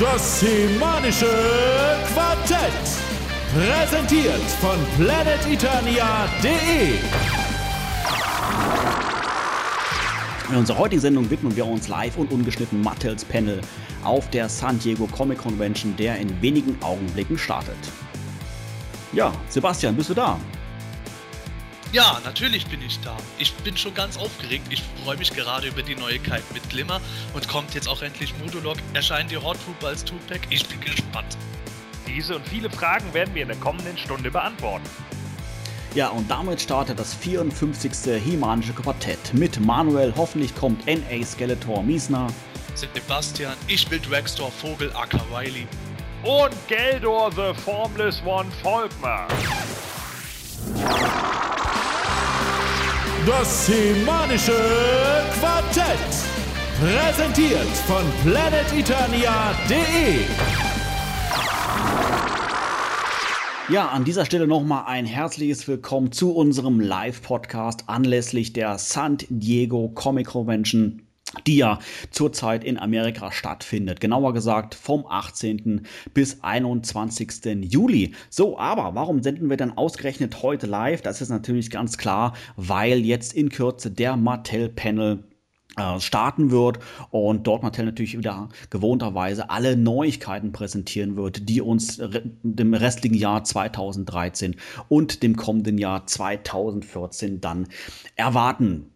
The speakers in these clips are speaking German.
Das semanische Quartett. Präsentiert von planeteternia.de. In unserer heutigen Sendung widmen wir uns live und ungeschnitten Mattels Panel auf der San Diego Comic Convention, der in wenigen Augenblicken startet. Ja, Sebastian, bist du da? Ja, natürlich bin ich da. Ich bin schon ganz aufgeregt. Ich freue mich gerade über die Neuigkeit mit Glimmer und kommt jetzt auch endlich Modulog. Erscheint die Hot Trooper als Two-Pack. Ich bin gespannt. Diese und viele Fragen werden wir in der kommenden Stunde beantworten. Ja, und damit startet das 54. Himanische Quartett mit Manuel. Hoffentlich kommt N.A. Skeletor Miesner. Sebastian, ich will Dragstore Vogel Aka Riley. Und Geldor the Formless One Volkmar. Das semanische Quartett. Präsentiert von planeteternia.de. Ja, an dieser Stelle nochmal ein herzliches Willkommen zu unserem Live-Podcast anlässlich der San Diego Comic Convention die ja zurzeit in Amerika stattfindet. Genauer gesagt vom 18. bis 21. Juli. So, aber warum senden wir dann ausgerechnet heute live? Das ist natürlich ganz klar, weil jetzt in Kürze der Mattel-Panel äh, starten wird und dort Mattel natürlich wieder gewohnterweise alle Neuigkeiten präsentieren wird, die uns dem restlichen Jahr 2013 und dem kommenden Jahr 2014 dann erwarten.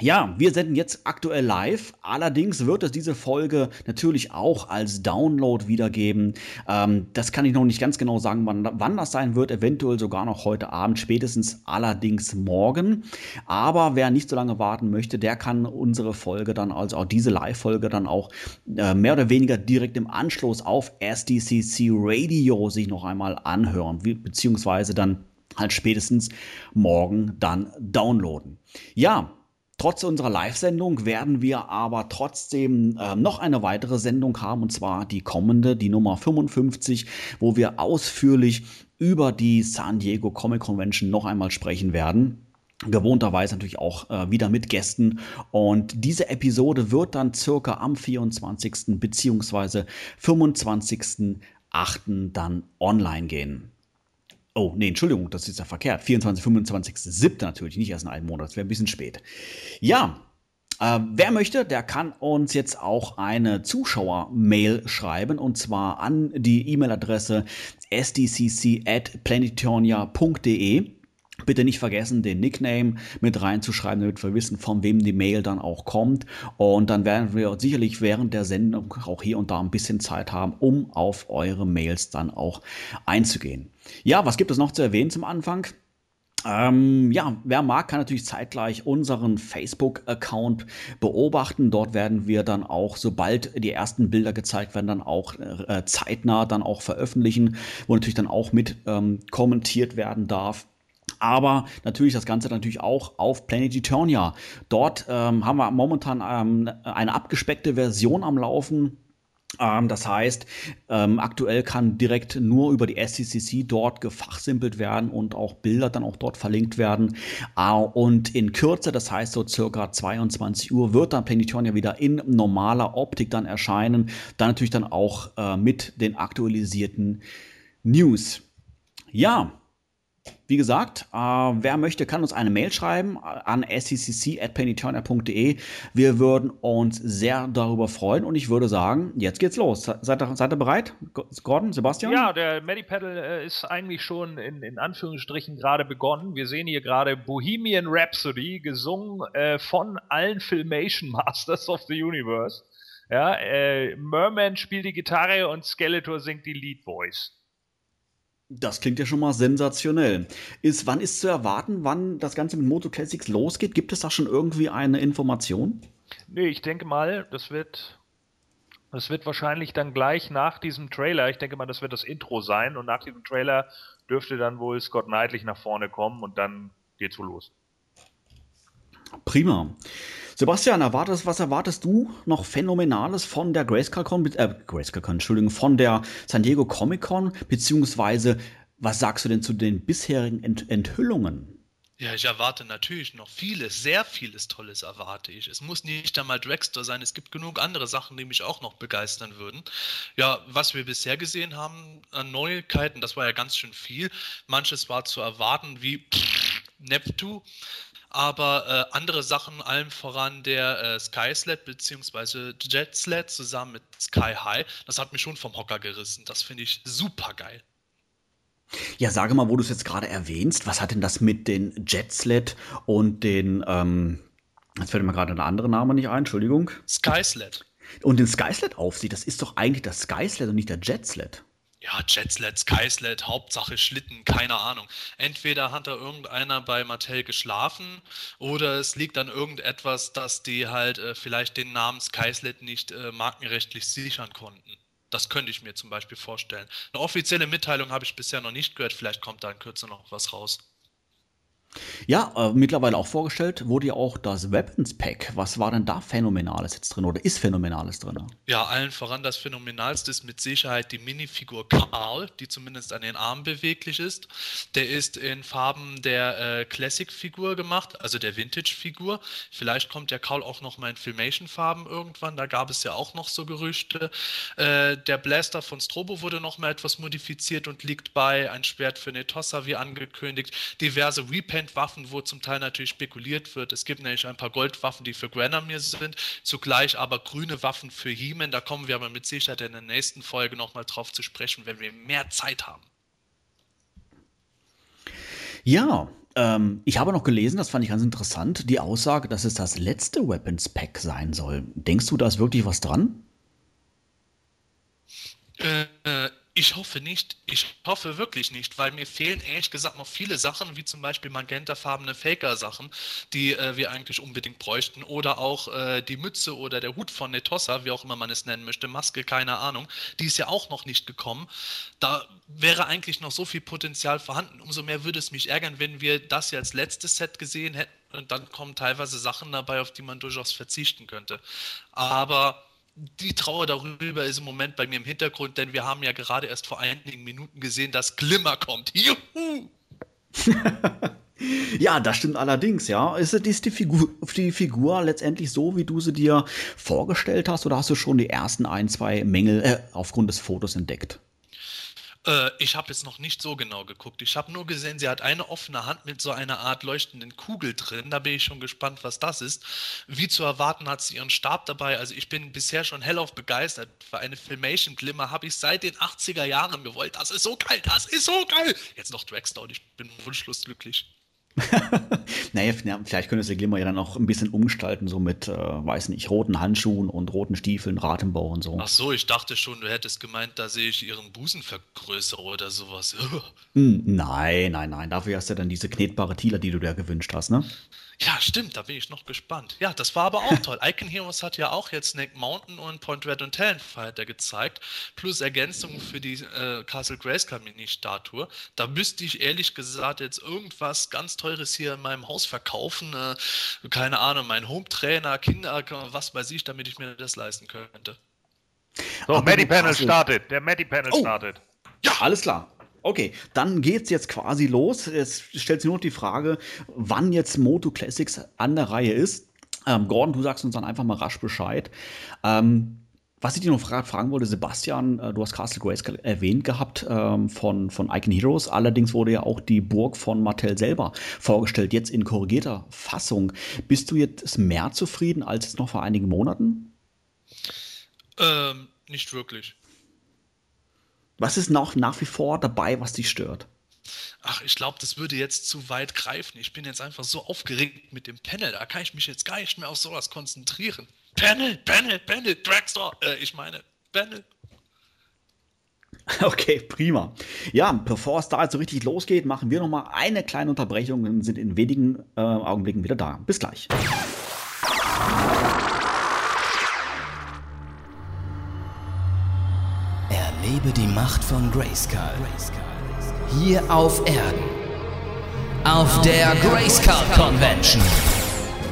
Ja, wir senden jetzt aktuell live. Allerdings wird es diese Folge natürlich auch als Download wiedergeben. Ähm, das kann ich noch nicht ganz genau sagen, wann, wann, das sein wird. Eventuell sogar noch heute Abend, spätestens allerdings morgen. Aber wer nicht so lange warten möchte, der kann unsere Folge dann, also auch diese Live-Folge dann auch äh, mehr oder weniger direkt im Anschluss auf SDCC Radio sich noch einmal anhören, beziehungsweise dann halt spätestens morgen dann downloaden. Ja, Trotz unserer Live-Sendung werden wir aber trotzdem äh, noch eine weitere Sendung haben, und zwar die kommende, die Nummer 55, wo wir ausführlich über die San Diego Comic Convention noch einmal sprechen werden gewohnterweise natürlich auch äh, wieder mit Gästen. Und diese Episode wird dann circa am 24. beziehungsweise 25.8. dann online gehen. Oh, nee, Entschuldigung, das ist ja verkehrt. 24, 25, 7. natürlich, nicht erst in einem Monat, das wäre ein bisschen spät. Ja, äh, wer möchte, der kann uns jetzt auch eine Zuschauer-Mail schreiben und zwar an die E-Mail-Adresse sdcc. Bitte nicht vergessen, den Nickname mit reinzuschreiben, damit wir wissen, von wem die Mail dann auch kommt. Und dann werden wir sicherlich während der Sendung auch hier und da ein bisschen Zeit haben, um auf eure Mails dann auch einzugehen. Ja, was gibt es noch zu erwähnen zum Anfang? Ähm, ja, wer mag, kann natürlich zeitgleich unseren Facebook-Account beobachten. Dort werden wir dann auch, sobald die ersten Bilder gezeigt werden, dann auch äh, zeitnah dann auch veröffentlichen, wo natürlich dann auch mit ähm, kommentiert werden darf aber natürlich das Ganze natürlich auch auf Planet Eternia. Dort ähm, haben wir momentan ähm, eine abgespeckte Version am Laufen. Ähm, das heißt, ähm, aktuell kann direkt nur über die SCCC dort gefachsimpelt werden und auch Bilder dann auch dort verlinkt werden. Äh, und in Kürze, das heißt so circa 22 Uhr, wird dann Planetonia wieder in normaler Optik dann erscheinen. Dann natürlich dann auch äh, mit den aktualisierten News. Ja, wie gesagt, äh, wer möchte, kann uns eine Mail schreiben an scccc.pennyturner.de. Wir würden uns sehr darüber freuen und ich würde sagen, jetzt geht's los. Seid ihr, seid ihr bereit? Gordon, Sebastian? Ja, der Medipedal äh, ist eigentlich schon in, in Anführungsstrichen gerade begonnen. Wir sehen hier gerade Bohemian Rhapsody, gesungen äh, von allen Filmation Masters of the Universe. Ja, äh, Merman spielt die Gitarre und Skeletor singt die Lead Voice. Das klingt ja schon mal sensationell. Ist, wann ist zu erwarten, wann das Ganze mit Moto Classics losgeht? Gibt es da schon irgendwie eine Information? Nee, ich denke mal, das wird, das wird wahrscheinlich dann gleich nach diesem Trailer, ich denke mal, das wird das Intro sein und nach diesem Trailer dürfte dann wohl Scott Knightley nach vorne kommen und dann geht's wohl los. Prima. Sebastian, erwartest, was erwartest du noch Phänomenales von der GraceCon, äh, GraceCon, Entschuldigung, von der San Diego Comic Con, beziehungsweise was sagst du denn zu den bisherigen Ent Enthüllungen? Ja, ich erwarte natürlich noch vieles, sehr vieles Tolles erwarte ich. Es muss nicht einmal Dragster sein, es gibt genug andere Sachen, die mich auch noch begeistern würden. Ja, was wir bisher gesehen haben an Neuigkeiten, das war ja ganz schön viel. Manches war zu erwarten, wie pff, Neptu, aber äh, andere Sachen, allem voran der äh, Skysled bzw. Jetsled zusammen mit Sky High, das hat mich schon vom Hocker gerissen. Das finde ich super geil. Ja, sage mal, wo du es jetzt gerade erwähnst, was hat denn das mit den Jetsled und den, ähm, jetzt fällt mir gerade ein anderer Name nicht ein, Entschuldigung. Skysled. Und den Skysled auf sich, das ist doch eigentlich das Skysled und nicht der Jetsled. Ja, Jetsled, Skysled, Hauptsache Schlitten, keine Ahnung. Entweder hat da irgendeiner bei Mattel geschlafen oder es liegt an irgendetwas, dass die halt äh, vielleicht den Namen Skysled nicht äh, markenrechtlich sichern konnten. Das könnte ich mir zum Beispiel vorstellen. Eine offizielle Mitteilung habe ich bisher noch nicht gehört. Vielleicht kommt da in Kürze noch was raus. Ja, äh, mittlerweile auch vorgestellt wurde ja auch das Weapons Pack. Was war denn da Phänomenales jetzt drin oder ist Phänomenales drin? Ja, allen voran das Phänomenalste ist mit Sicherheit die Minifigur Carl, die zumindest an den Armen beweglich ist. Der ist in Farben der äh, Classic-Figur gemacht, also der Vintage-Figur. Vielleicht kommt der Carl auch noch mal in Filmation-Farben irgendwann, da gab es ja auch noch so Gerüchte. Äh, der Blaster von Strobo wurde noch mal etwas modifiziert und liegt bei. Ein Schwert für Netossa, wie angekündigt. Diverse Repaint Waffen, wo zum Teil natürlich spekuliert wird. Es gibt nämlich ein paar Goldwaffen, die für Granamir sind, zugleich aber grüne Waffen für Heeman. Da kommen wir aber mit Sicherheit in der nächsten Folge nochmal drauf zu sprechen, wenn wir mehr Zeit haben. Ja, ähm, ich habe noch gelesen, das fand ich ganz interessant, die Aussage, dass es das letzte Weapons Pack sein soll. Denkst du, da ist wirklich was dran? Äh, äh ich hoffe nicht. Ich hoffe wirklich nicht, weil mir fehlen ehrlich gesagt noch viele Sachen, wie zum Beispiel magentafarbene Faker-Sachen, die äh, wir eigentlich unbedingt bräuchten. Oder auch äh, die Mütze oder der Hut von Netossa, wie auch immer man es nennen möchte, Maske, keine Ahnung. Die ist ja auch noch nicht gekommen. Da wäre eigentlich noch so viel Potenzial vorhanden. Umso mehr würde es mich ärgern, wenn wir das ja als letztes Set gesehen hätten. Und dann kommen teilweise Sachen dabei, auf die man durchaus verzichten könnte. Aber die Trauer darüber ist im Moment bei mir im Hintergrund, denn wir haben ja gerade erst vor einigen Minuten gesehen, dass Glimmer kommt. Juhu! ja, das stimmt allerdings, ja. Ist, die, Figur, die Figur letztendlich so, wie du sie dir vorgestellt hast, oder hast du schon die ersten ein, zwei Mängel äh, aufgrund des Fotos entdeckt? Äh, ich habe jetzt noch nicht so genau geguckt. Ich habe nur gesehen, sie hat eine offene Hand mit so einer Art leuchtenden Kugel drin. Da bin ich schon gespannt, was das ist. Wie zu erwarten hat sie ihren Stab dabei. Also ich bin bisher schon hellauf begeistert. Für eine Filmation Glimmer habe ich seit den 80er Jahren gewollt. Das ist so geil, das ist so geil. Jetzt noch Dragstone, ich bin wunschlos glücklich. Naja, vielleicht könntest du Glimmer ja dann auch ein bisschen umgestalten, so mit, äh, weiß nicht, roten Handschuhen und roten Stiefeln, Ratenbau und so. Ach so, ich dachte schon, du hättest gemeint, da sehe ich ihren Busen vergrößere oder sowas. Hm, nein, nein, nein. Dafür hast du dann diese knetbare Thieler, die du dir gewünscht hast, ne? Ja, stimmt, da bin ich noch gespannt. Ja, das war aber auch toll. Icon Heroes hat ja auch jetzt Snake Mountain und Point Red und Talonfighter gezeigt, plus Ergänzungen für die äh, Castle Grayskull Mini-Statue. Da müsste ich ehrlich gesagt jetzt irgendwas ganz Teures hier in meinem Haus verkaufen. Äh, keine Ahnung, mein Home-Trainer, Kinder, was weiß ich, damit ich mir das leisten könnte. So, Medi-Panel startet. Der Medi-Panel oh. startet. Ja, alles klar. Okay, dann geht's jetzt quasi los. Jetzt stellt sich nur noch die Frage, wann jetzt Moto Classics an der Reihe ist. Ähm, Gordon, du sagst uns dann einfach mal rasch Bescheid. Ähm, was ich dir noch fra fragen wollte, Sebastian, äh, du hast Castle Grayskull erwähnt gehabt ähm, von, von Icon Heroes. Allerdings wurde ja auch die Burg von Mattel selber vorgestellt, jetzt in korrigierter Fassung. Bist du jetzt mehr zufrieden als jetzt noch vor einigen Monaten? Ähm, nicht wirklich. Was ist noch nach wie vor dabei, was dich stört? Ach, ich glaube, das würde jetzt zu weit greifen. Ich bin jetzt einfach so aufgeregt mit dem Panel. Da kann ich mich jetzt gar nicht mehr auf sowas konzentrieren. Panel, Panel, Panel, Dragstore. Äh, ich meine, Panel. Okay, prima. Ja, bevor es da jetzt so richtig losgeht, machen wir noch mal eine kleine Unterbrechung und sind in wenigen äh, Augenblicken wieder da. Bis gleich. Erlebe die Macht von Grayskull. Hier auf Erden. Auf der Grayskull Convention.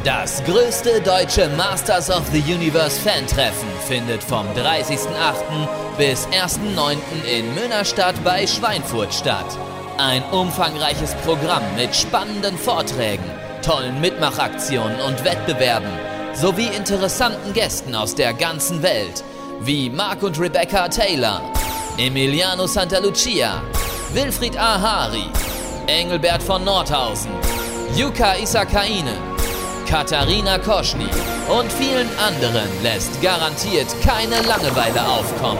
Das größte deutsche Masters of the Universe Fan-Treffen findet vom 30.08. bis 1.09. in Münnerstadt bei Schweinfurt statt. Ein umfangreiches Programm mit spannenden Vorträgen, tollen Mitmachaktionen und Wettbewerben sowie interessanten Gästen aus der ganzen Welt, wie Mark und Rebecca Taylor, Emiliano Santalucia, Wilfried Ahari, Engelbert von Nordhausen, Yuka Isakaine, Katharina Koschny und vielen anderen lässt garantiert keine Langeweile aufkommen.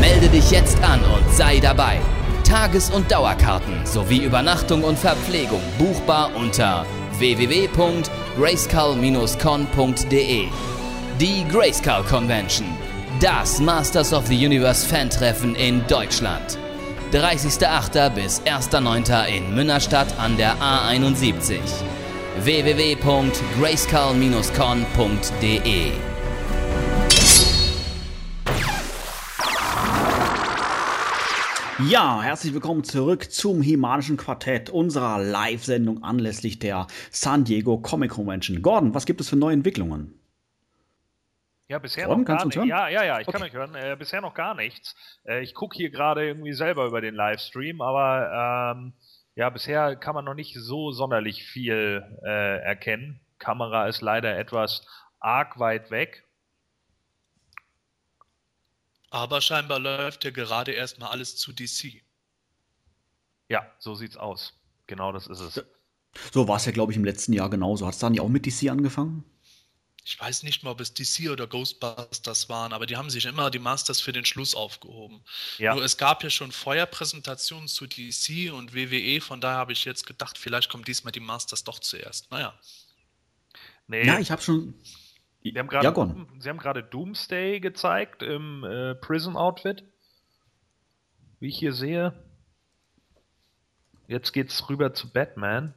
Melde dich jetzt an und sei dabei. Tages- und Dauerkarten sowie Übernachtung und Verpflegung buchbar unter www.grayskull-con.de. Die Grayskull Convention. Das Masters of the Universe Fan-Treffen in Deutschland. 30.08. bis 1.09. in Münnerstadt an der A71. www.grayskull-con.de Ja, herzlich willkommen zurück zum Himanischen Quartett, unserer Live-Sendung anlässlich der San Diego Comic Convention. Gordon, was gibt es für neue Entwicklungen? Ja, bisher Gordon, noch gar nicht. Ja, ja, ja, ich Okay. kann euch hören. Äh, bisher noch gar nichts. Äh, ich gucke hier gerade irgendwie selber über den Livestream, aber ähm, ja, bisher kann man noch nicht so sonderlich viel äh, erkennen. Kamera ist leider etwas arg weit weg. Aber scheinbar läuft ja gerade erstmal alles zu DC. Ja, so sieht's aus. Genau das ist es. So war es ja, glaube ich, im letzten Jahr genauso. Hat es da nicht auch mit DC angefangen? Ich weiß nicht mal, ob es DC oder Ghostbusters waren, aber die haben sich immer die Masters für den Schluss aufgehoben. Ja. Nur es gab ja schon vorher Präsentationen zu DC und WWE, von daher habe ich jetzt gedacht, vielleicht kommen diesmal die Masters doch zuerst. Naja. Nee, Ja, ich habe schon. Sie haben gerade ja, Doomsday gezeigt im äh, Prison Outfit. Wie ich hier sehe. Jetzt geht's rüber zu Batman.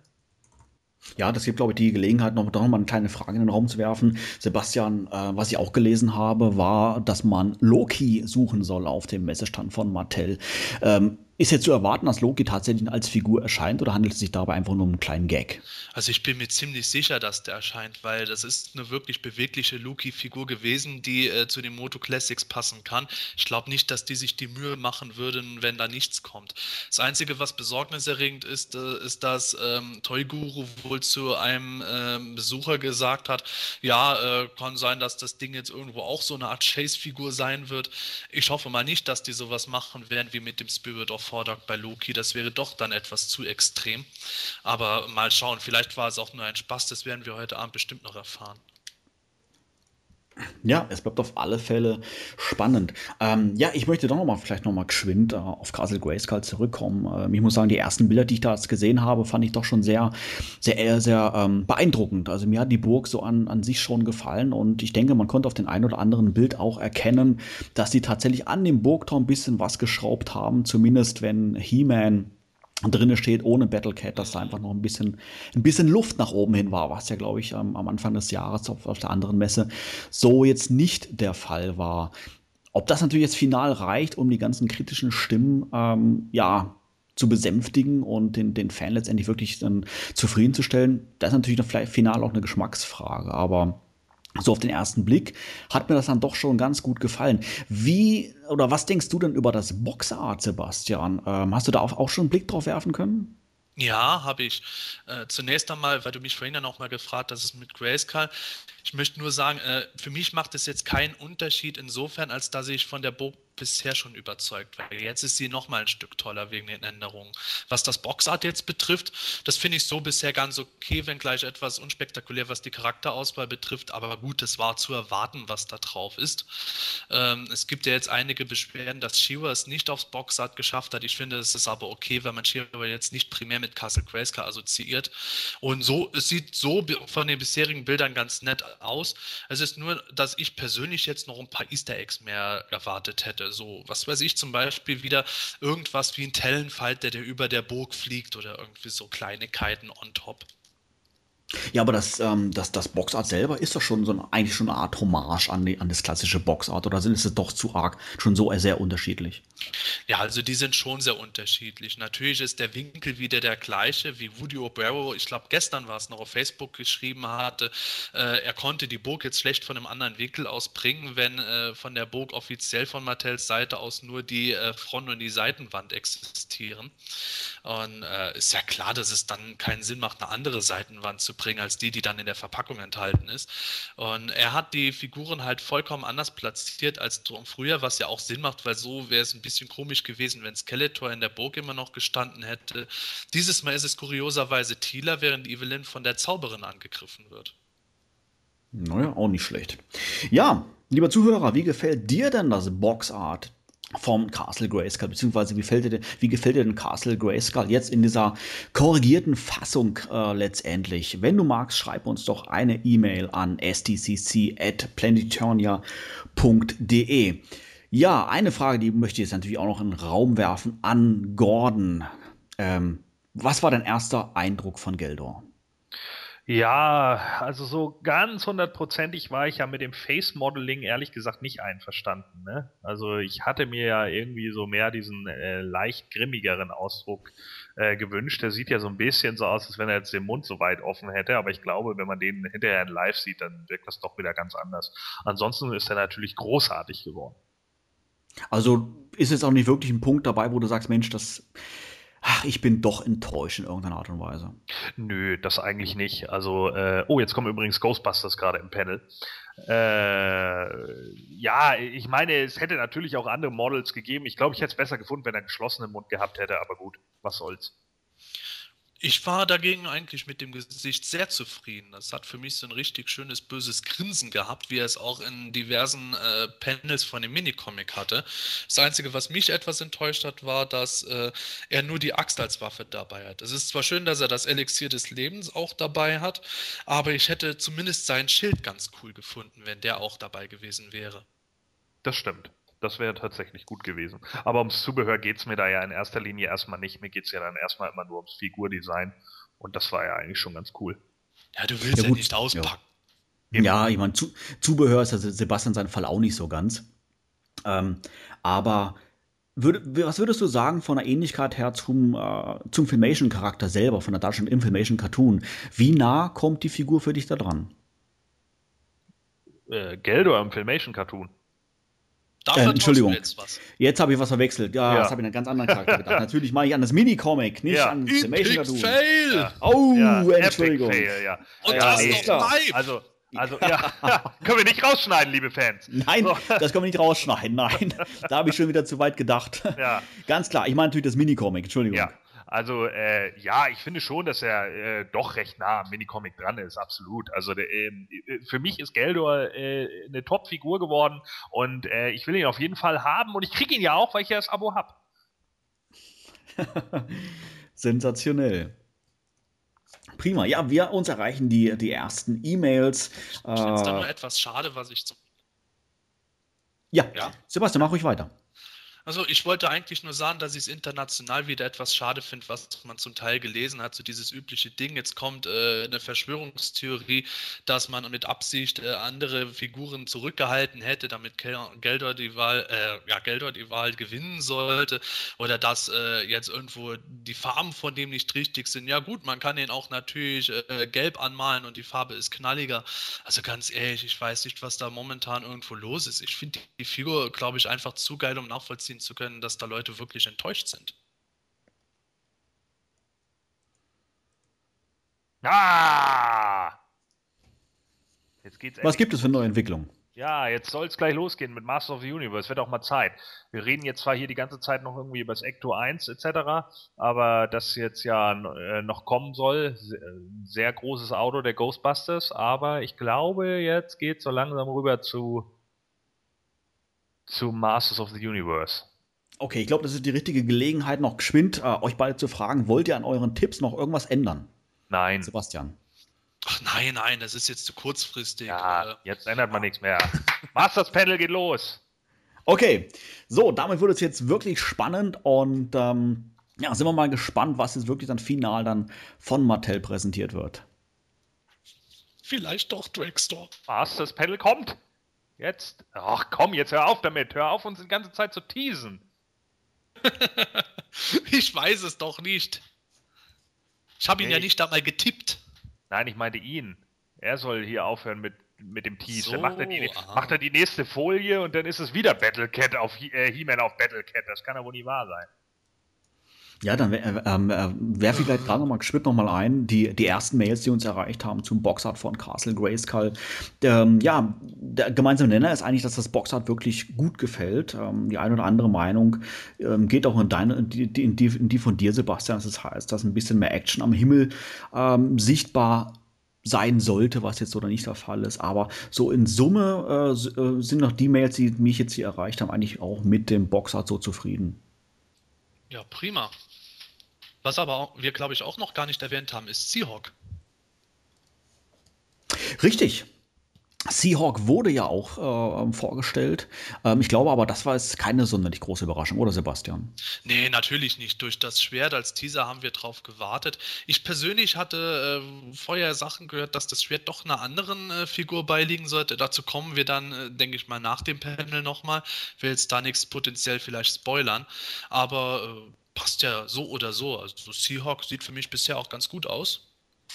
Ja, das gibt, glaube ich, die Gelegenheit, noch, noch mal eine kleine Frage in den Raum zu werfen. Sebastian, äh, was ich auch gelesen habe, war, dass man Loki suchen soll auf dem Messestand von Mattel. Ähm, ist jetzt zu erwarten, dass Loki tatsächlich als Figur erscheint oder handelt es sich dabei einfach nur um einen kleinen Gag? Also ich bin mir ziemlich sicher, dass der erscheint, weil das ist eine wirklich bewegliche Loki-Figur gewesen, die äh, zu den Moto Classics passen kann. Ich glaube nicht, dass die sich die Mühe machen würden, wenn da nichts kommt. Das Einzige, was besorgniserregend ist, äh, ist, dass ähm, Toy Guru wohl zu einem ähm, Besucher gesagt hat, ja, äh, kann sein, dass das Ding jetzt irgendwo auch so eine Art Chase-Figur sein wird. Ich hoffe mal nicht, dass die sowas machen werden wie mit dem Spirit of Hordak bei Loki. Das wäre doch dann etwas zu extrem. Aber mal schauen, vielleicht war es auch nur ein Spaß, das werden wir heute Abend bestimmt noch erfahren. Ja, es bleibt auf alle Fälle spannend. Ähm, ja, ich möchte doch noch mal vielleicht noch mal geschwind äh, auf Castle Grayskull zurückkommen. Ähm, ich muss sagen, die ersten Bilder, die ich da jetzt gesehen habe, fand ich doch schon sehr, sehr, sehr ähm, beeindruckend. Also mir hat die Burg so an, an sich schon gefallen und ich denke, man konnte auf den einen oder anderen Bild auch erkennen, dass die tatsächlich an dem Burgtor ein bisschen was geschraubt haben. Zumindest wenn He-Man drinne steht ohne Battlecat, dass da einfach noch ein bisschen, ein bisschen Luft nach oben hin war, was ja, glaube ich, am, am Anfang des Jahres auf, auf der anderen Messe so jetzt nicht der Fall war. Ob das natürlich jetzt final reicht, um die ganzen kritischen Stimmen, ähm, ja, zu besänftigen und den, den Fan letztendlich wirklich dann zufriedenzustellen, das ist natürlich dann vielleicht final auch eine Geschmacksfrage, aber so auf den ersten Blick hat mir das dann doch schon ganz gut gefallen. Wie oder was denkst du denn über das Boxart, Sebastian? Ähm, hast du da auch, schon einen Blick drauf werfen können? Ja, habe ich. Äh, zunächst einmal, weil du mich vorhin dann auch mal gefragt hast, ist mit Grayskull. Ich möchte nur sagen, äh, für mich macht es jetzt keinen Unterschied insofern, als dass ich von der Burg bisher schon überzeugt war. Jetzt ist sie noch mal ein Stück toller wegen den Änderungen. Was das Boxart jetzt betrifft, das finde ich so bisher ganz okay, wenngleich etwas unspektakulär, was die Charakterauswahl betrifft. Aber gut, es war zu erwarten, was da drauf ist. Ähm, es gibt ja jetzt einige Beschwerden, dass Shiva es nicht aufs Boxart geschafft hat. Ich finde, es ist aber okay, weil man Shiva jetzt nicht primär mit Castle Grayskull assoziiert. Und so, es sieht so von den bisherigen Bildern ganz nett aus. Es ist nur, dass ich persönlich jetzt noch ein paar Easter Eggs mehr erwartet hätte. So, was weiß ich, zum Beispiel wieder irgendwas wie ein Tellenfalter, der über der Burg fliegt oder irgendwie so Kleinigkeiten on top. Ja, aber das, ähm, das, das Boxart selber ist doch schon so ein, eigentlich schon eine Art Hommage an, die, an das klassische Boxart oder sind es doch zu arg schon so sehr unterschiedlich? Ja, also die sind schon sehr unterschiedlich. Natürlich ist der Winkel wieder der gleiche, wie Woody O'Barrow, ich glaube gestern war es noch auf Facebook geschrieben hatte, äh, er konnte die Burg jetzt schlecht von einem anderen Winkel aus bringen, wenn äh, von der Burg offiziell von Mattels Seite aus nur die äh, Front- und die Seitenwand existieren. Und äh, ist ja klar, dass es dann keinen Sinn macht, eine andere Seitenwand zu bringen, als die, die dann in der Verpackung enthalten ist. Und er hat die Figuren halt vollkommen anders platziert als früher, was ja auch Sinn macht, weil so wäre es ein bisschen komisch gewesen, wenn Skeletor in der Burg immer noch gestanden hätte. Dieses Mal ist es kurioserweise Thieler, während Evelyn von der Zauberin angegriffen wird. Naja, auch nicht schlecht. Ja, lieber Zuhörer, wie gefällt dir denn das Boxart vom Castle Grayskull, beziehungsweise wie, fällt dir, wie gefällt dir denn Castle Grayskull jetzt in dieser korrigierten Fassung äh, letztendlich? Wenn du magst, schreib uns doch eine E-Mail an stcc.planetonia.de. Ja, eine Frage, die möchte ich jetzt natürlich auch noch in den Raum werfen an Gordon. Ähm, was war dein erster Eindruck von Geldor? Ja, also so ganz hundertprozentig war ich ja mit dem Face Modeling ehrlich gesagt nicht einverstanden. Ne? Also ich hatte mir ja irgendwie so mehr diesen äh, leicht grimmigeren Ausdruck äh, gewünscht. Der sieht ja so ein bisschen so aus, als wenn er jetzt den Mund so weit offen hätte, aber ich glaube, wenn man den hinterher in live sieht, dann wirkt das doch wieder ganz anders. Ansonsten ist er natürlich großartig geworden. Also ist jetzt auch nicht wirklich ein Punkt dabei, wo du sagst, Mensch, das ach, ich bin doch enttäuscht in irgendeiner Art und Weise. Nö, das eigentlich nicht. Also, äh, oh, jetzt kommen übrigens Ghostbusters gerade im Panel. Äh, ja, ich meine, es hätte natürlich auch andere Models gegeben. Ich glaube, ich hätte es besser gefunden, wenn er einen geschlossenen Mund gehabt hätte, aber gut, was soll's. Ich war dagegen eigentlich mit dem Gesicht sehr zufrieden. Das hat für mich so ein richtig schönes böses Grinsen gehabt, wie er es auch in diversen äh, Panels von dem Minicomic hatte. Das Einzige, was mich etwas enttäuscht hat, war, dass äh, er nur die Axt als Waffe dabei hat. Es ist zwar schön, dass er das Elixier des Lebens auch dabei hat, aber ich hätte zumindest sein Schild ganz cool gefunden, wenn der auch dabei gewesen wäre. Das stimmt. Das wäre tatsächlich gut gewesen. Aber ums Zubehör geht es mir da ja in erster Linie erstmal nicht. Mir geht es ja dann erstmal immer nur ums Figurdesign. Und das war ja eigentlich schon ganz cool. Ja, du willst ja, ja nicht auspacken. Ja, ja ich meine, Zu Zubehör ist ja Sebastian sein Fall auch nicht so ganz. Ähm, aber würd, was würdest du sagen von der Ähnlichkeit her zum, äh, zum Filmation-Charakter selber, von der Darstellung im Filmation-Cartoon? Wie nah kommt die Figur für dich da dran? Äh, Geldor im Filmation-Cartoon. Äh, Entschuldigung. Jetzt, jetzt habe ich was verwechselt. Ja, ja. das habe ich einen ganz anderen Charakter gedacht. Natürlich mache ich an das Mini-Comic, nicht ja. an das Summation Cartoon. Fail! Ja. Oh, ja, Entschuldigung. Fail, ja. Und das ist doch live. Also, also, ja, können wir nicht rausschneiden, liebe Fans. Nein, so. das können wir nicht rausschneiden. Nein, da habe ich schon wieder zu weit gedacht. Ja. Ganz klar, ich meine natürlich das Mini-Comic, Entschuldigung. Ja. Also äh, ja, ich finde schon, dass er äh, doch recht nah am Minicomic dran ist, absolut. Also der, ähm, äh, für mich ist Geldor äh, eine Top-Figur geworden und äh, ich will ihn auf jeden Fall haben und ich kriege ihn ja auch, weil ich ja das Abo habe. Sensationell. Prima. Ja, wir uns erreichen die, die ersten E-Mails. Ich finde es dann nur etwas schade, was ich zum. Ja. ja, Sebastian, mach ruhig weiter. Also ich wollte eigentlich nur sagen, dass ich es international wieder etwas schade finde, was man zum Teil gelesen hat, so dieses übliche Ding. Jetzt kommt äh, eine Verschwörungstheorie, dass man mit Absicht äh, andere Figuren zurückgehalten hätte, damit Geldor die Wahl, äh, ja, Geldor die Wahl gewinnen sollte. Oder dass äh, jetzt irgendwo die Farben von dem nicht richtig sind. Ja gut, man kann den auch natürlich äh, gelb anmalen und die Farbe ist knalliger. Also ganz ehrlich, ich weiß nicht, was da momentan irgendwo los ist. Ich finde die Figur, glaube ich, einfach zu geil, um nachvollziehen nachvollziehen zu können, dass da Leute wirklich enttäuscht sind. Ah! Jetzt geht's Was gibt es für neue Entwicklungen? Ja, jetzt soll es gleich losgehen mit Master of the Universe. Wird auch mal Zeit. Wir reden jetzt zwar hier die ganze Zeit noch irgendwie über das Ecto 1 etc., aber das jetzt ja äh, noch kommen soll, sehr großes Auto der Ghostbusters, aber ich glaube, jetzt geht es so langsam rüber zu zu Masters of the Universe. Okay, ich glaube, das ist die richtige Gelegenheit, noch geschwind äh, euch beide zu fragen, wollt ihr an euren Tipps noch irgendwas ändern? Nein. Sebastian. Ach nein, nein, das ist jetzt zu kurzfristig. Ja, äh, jetzt ändert man nichts mehr. Masters Panel geht los. Okay, so, damit wird es jetzt wirklich spannend und ähm, ja, sind wir mal gespannt, was jetzt wirklich dann final dann von Mattel präsentiert wird. Vielleicht doch Dragstore. Das Panel kommt? Jetzt? Ach komm, jetzt hör auf damit. Hör auf, uns die ganze Zeit zu teasen. ich weiß es doch nicht. Ich habe ihn Nee. ja nicht einmal getippt. Nein, ich meinte ihn. Er soll hier aufhören mit, mit dem Tease. So, dann macht er, die, macht er die nächste Folie und dann ist es wieder Battlecat auf He- äh, He-Man auf Battlecat. Das kann ja wohl nie wahr sein. Ja, dann äh, ähm, äh, werfe ich vielleicht gerade noch mal Schritt noch mal ein. Die, die ersten Mails, die uns erreicht haben zum Boxart von Castle Grayskull. Ähm, ja, der gemeinsame Nenner ist eigentlich, dass das Boxart wirklich gut gefällt. Ähm, die eine oder andere Meinung ähm, geht auch in deine, in die, in, die, in die von dir, Sebastian. Das heißt, dass ein bisschen mehr Action am Himmel ähm, sichtbar sein sollte, was jetzt oder nicht der Fall ist. Aber so in Summe äh, äh, sind noch die Mails, die mich jetzt hier erreicht haben, eigentlich auch mit dem Boxart so zufrieden. Ja, prima. Was aber auch, wir, glaube ich, auch noch gar nicht erwähnt haben, ist Seahawk. Richtig. Seahawk wurde ja auch äh, vorgestellt. Ähm, ich glaube aber, das war jetzt keine sonderlich große Überraschung, oder Sebastian? Nee, natürlich nicht. Durch das Schwert als Teaser haben wir drauf gewartet. Ich persönlich hatte äh, vorher Sachen gehört, dass das Schwert doch einer anderen äh, Figur beiliegen sollte. Dazu kommen wir dann, äh, denke ich mal, nach dem Panel nochmal. Will jetzt da nichts potenziell vielleicht spoilern. Aber äh, passt ja so oder so. Also Seahawk sieht für mich bisher auch ganz gut aus.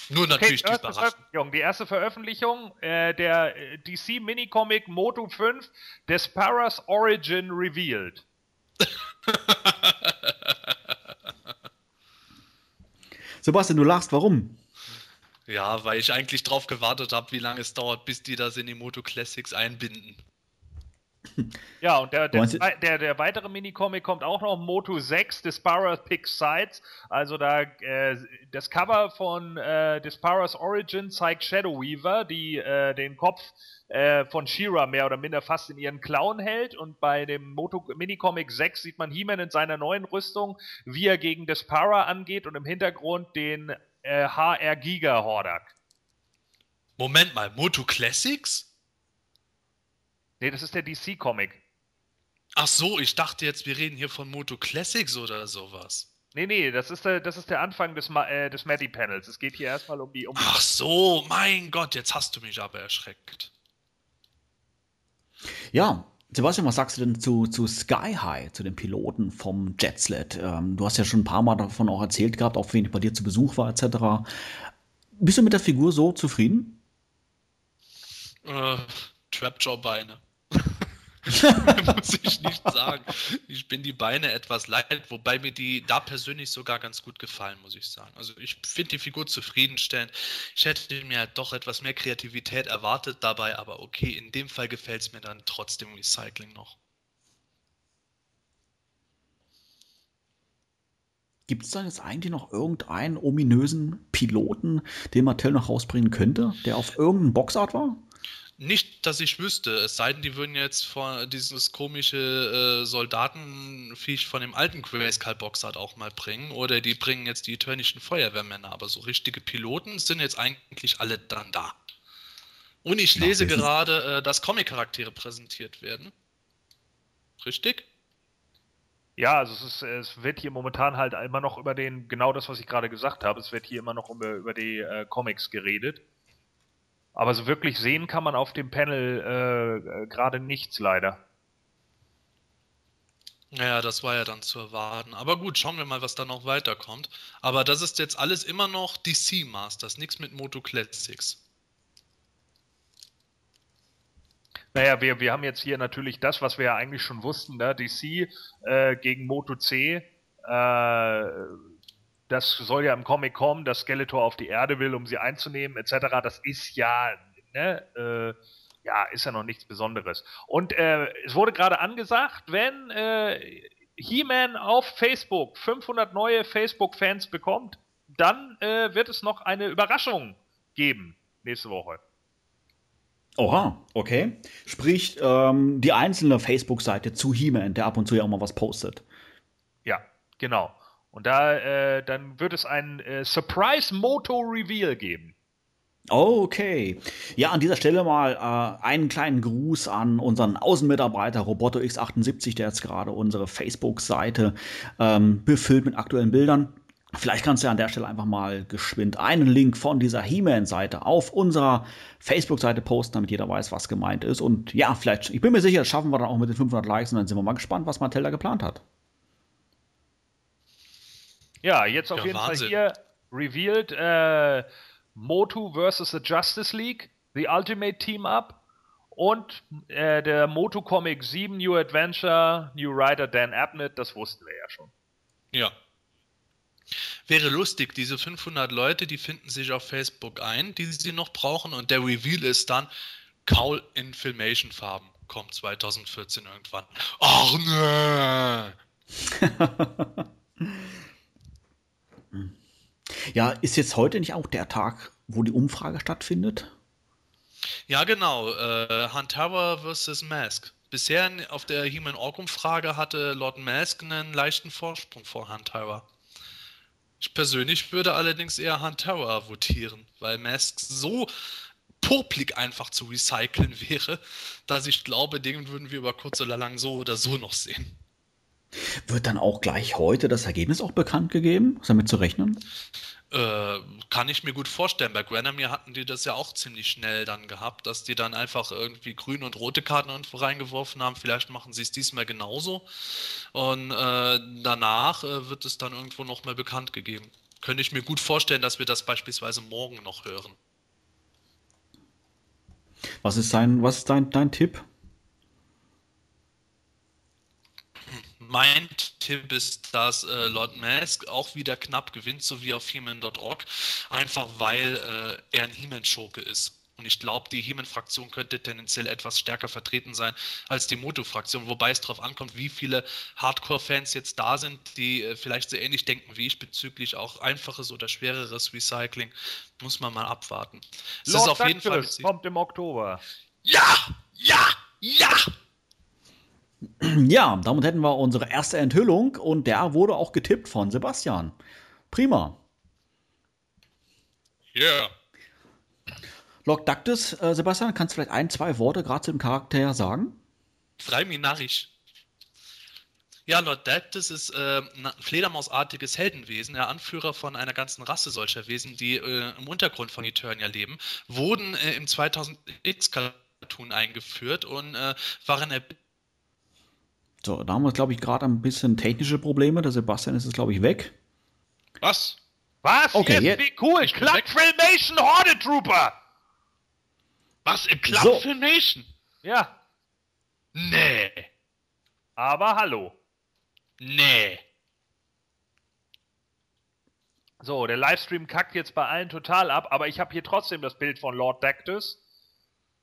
Nur natürlich die erste. Veröffentlichung. Die erste Veröffentlichung äh, der äh, DC Minicomic Moto 5 Despera's Origin revealed. Sebastian, du lachst, warum? Ja, weil ich eigentlich drauf gewartet habe, wie lange es dauert, bis die das in die Moto Classics einbinden. Ja, und der, der, der, der weitere Minicomic kommt auch noch, Moto 6, Despara Picks Sides. Also da äh, das Cover von äh, Despara's Origin zeigt Shadow Weaver, die äh, den Kopf äh, von She-Ra mehr oder minder fast in ihren Klauen hält. Und bei dem Moto Minicomic 6 sieht man He-Man in seiner neuen Rüstung, wie er gegen Despara angeht und im Hintergrund den äh, HR Giga Hordak. Moment mal, Moto Classics? Nee, das ist der DC-Comic. Ach so, ich dachte jetzt, wir reden hier von Moto Classics oder sowas. Nee, nee, das ist der, das ist der Anfang des, Ma äh, des Matty-Panels. Es geht hier erstmal um die, um Ach so, mein Gott, jetzt hast du mich aber erschreckt. Ja, Sebastian, was sagst du denn zu, zu Sky High, zu den Piloten vom Jetsled? Ähm, du hast ja schon ein paar Mal davon auch erzählt gehabt, auch wenn ich bei dir zu Besuch war, etc. Bist du mit der Figur so zufrieden? Äh, Trapjaw-Beine. Muss ich nicht sagen. Ich bin die Beine etwas leid, wobei mir die da persönlich sogar ganz gut gefallen, muss ich sagen. Also ich finde die Figur zufriedenstellend. Ich hätte mir halt doch etwas mehr Kreativität erwartet dabei, aber okay, in dem Fall gefällt es mir dann trotzdem Recycling noch. Gibt es da jetzt eigentlich noch irgendeinen ominösen Piloten, den Mattel noch rausbringen könnte, der auf irgendeinem Boxart war? Nicht, dass ich wüsste, es sei denn, die würden jetzt vor dieses komische äh, Soldatenviech von dem alten Grayskull-Boxart auch mal bringen. Oder die bringen jetzt die eternischen Feuerwehrmänner. Aber so richtige Piloten sind jetzt eigentlich alle dann da. Und ich Ja, lese sind- gerade, äh, dass Comic-Charaktere präsentiert werden. Richtig? Ja, also es, ist, es wird hier momentan halt immer noch über den, genau das, was ich gerade gesagt habe, es wird hier immer noch über, über die äh, Comics geredet. Aber so wirklich sehen kann man auf dem Panel äh, äh, gerade nichts leider. Naja, das war ja dann zu erwarten. Aber gut, schauen wir mal, was da noch weiterkommt. Aber das ist jetzt alles immer noch DC Masters, nichts mit Moto Classics. Naja, wir, wir haben jetzt hier natürlich das, was wir ja eigentlich schon wussten, ne? DC äh, gegen Moto C. Äh, das soll ja im Comic kommen, dass Skeletor auf die Erde will, um sie einzunehmen, etc. Das ist ja, ne, äh, ja, ist ja noch nichts Besonderes. Und äh, es wurde gerade angesagt, wenn äh, He-Man auf Facebook 500 neue Facebook-Fans bekommt, dann äh, wird es noch eine Überraschung geben nächste Woche. Oha, okay. Sprich, ähm, die einzelne Facebook-Seite zu He-Man, der ab und zu ja auch mal was postet. Ja, genau. Und da, äh, dann wird es ein äh, Surprise Moto Reveal geben. Okay. Ja, an dieser Stelle mal äh, einen kleinen Gruß an unseren Außenmitarbeiter Roboto X78, der jetzt gerade unsere Facebook-Seite ähm, befüllt mit aktuellen Bildern. Vielleicht kannst du ja an der Stelle einfach mal geschwind einen Link von dieser He-Man-Seite auf unserer Facebook-Seite posten, damit jeder weiß, was gemeint ist. Und ja, vielleicht, ich bin mir sicher, das schaffen wir dann auch mit den 500 Likes und dann sind wir mal gespannt, was Mattel da geplant hat. Ja, jetzt auf Ja, jeden Wahnsinn. Fall hier revealed äh, Motu versus the Justice League, The Ultimate Team Up und äh, der Motu Comic 7 New Adventure, New Writer Dan Abnett, das wussten wir ja schon. Ja. Wäre lustig, diese 500 Leute, die finden sich auf Facebook ein, die sie noch brauchen und der Reveal ist dann Kaul in Filmation-Farben. Kommt 2014 irgendwann. Ach ne! Ja, ist jetzt heute nicht auch der Tag, wo die Umfrage stattfindet? Ja, genau. Äh, Huntara vs. Mask. Bisher auf der Human Org Umfrage hatte Lord Mask einen leichten Vorsprung vor Huntara. Ich persönlich würde allerdings eher Huntara votieren, weil Mask so popelig einfach zu recyceln wäre, dass ich glaube, den würden wir über kurz oder lang so oder so noch sehen. Wird dann auch gleich heute das Ergebnis auch bekannt gegeben? Ist damit zu rechnen? Äh, kann ich mir gut vorstellen. Bei Granamir hatten die das ja auch ziemlich schnell dann gehabt, dass die dann einfach irgendwie grüne und rote Karten irgendwo reingeworfen haben. Vielleicht machen sie es diesmal genauso. Und äh, danach äh, wird es dann irgendwo noch mal bekannt gegeben. Könnte ich mir gut vorstellen, dass wir das beispielsweise morgen noch hören. Was ist dein, was ist dein, dein Tipp? Mein Tipp ist, dass äh, Lord Mask auch wieder knapp gewinnt, so wie auf He-Man.org, einfach weil äh, er ein He-Man-Schurke ist. Und ich glaube, die He-Man-Fraktion könnte tendenziell etwas stärker vertreten sein als die Moto-Fraktion, wobei es darauf ankommt, wie viele Hardcore-Fans jetzt da sind, die äh, vielleicht so ähnlich denken wie ich bezüglich auch einfaches oder schwereres Recycling. Muss man mal abwarten. Es ist auf jeden Fall kommt im Oktober. Ja! Ja! Ja! Ja, damit hätten wir unsere erste Enthüllung und der wurde auch getippt von Sebastian. Prima. Yeah! Lord Dactus, äh, Sebastian, kannst du vielleicht ein, zwei Worte gerade zu dem Charakter sagen? Frei mich narrisch. Ja, Lord Dactus ist äh, ein Fledermausartiges Heldenwesen, der Anführer von einer ganzen Rasse solcher Wesen, die äh, im Untergrund von Eternia leben, wurden äh, im 2000X-Cartoon eingeführt und äh, waren er So, da haben wir, glaube ich, gerade ein bisschen technische Probleme. Der Sebastian ist jetzt, glaube ich, weg. Was? Was? Okay, Jetzt, jetzt- wie cool. Club. Filmation Horde Trooper. Was im Club So. Filmation? Ja, Nee. aber hallo. Nee. So, der Livestream kackt jetzt bei allen total ab, aber ich habe hier trotzdem das Bild von Lord Dactus.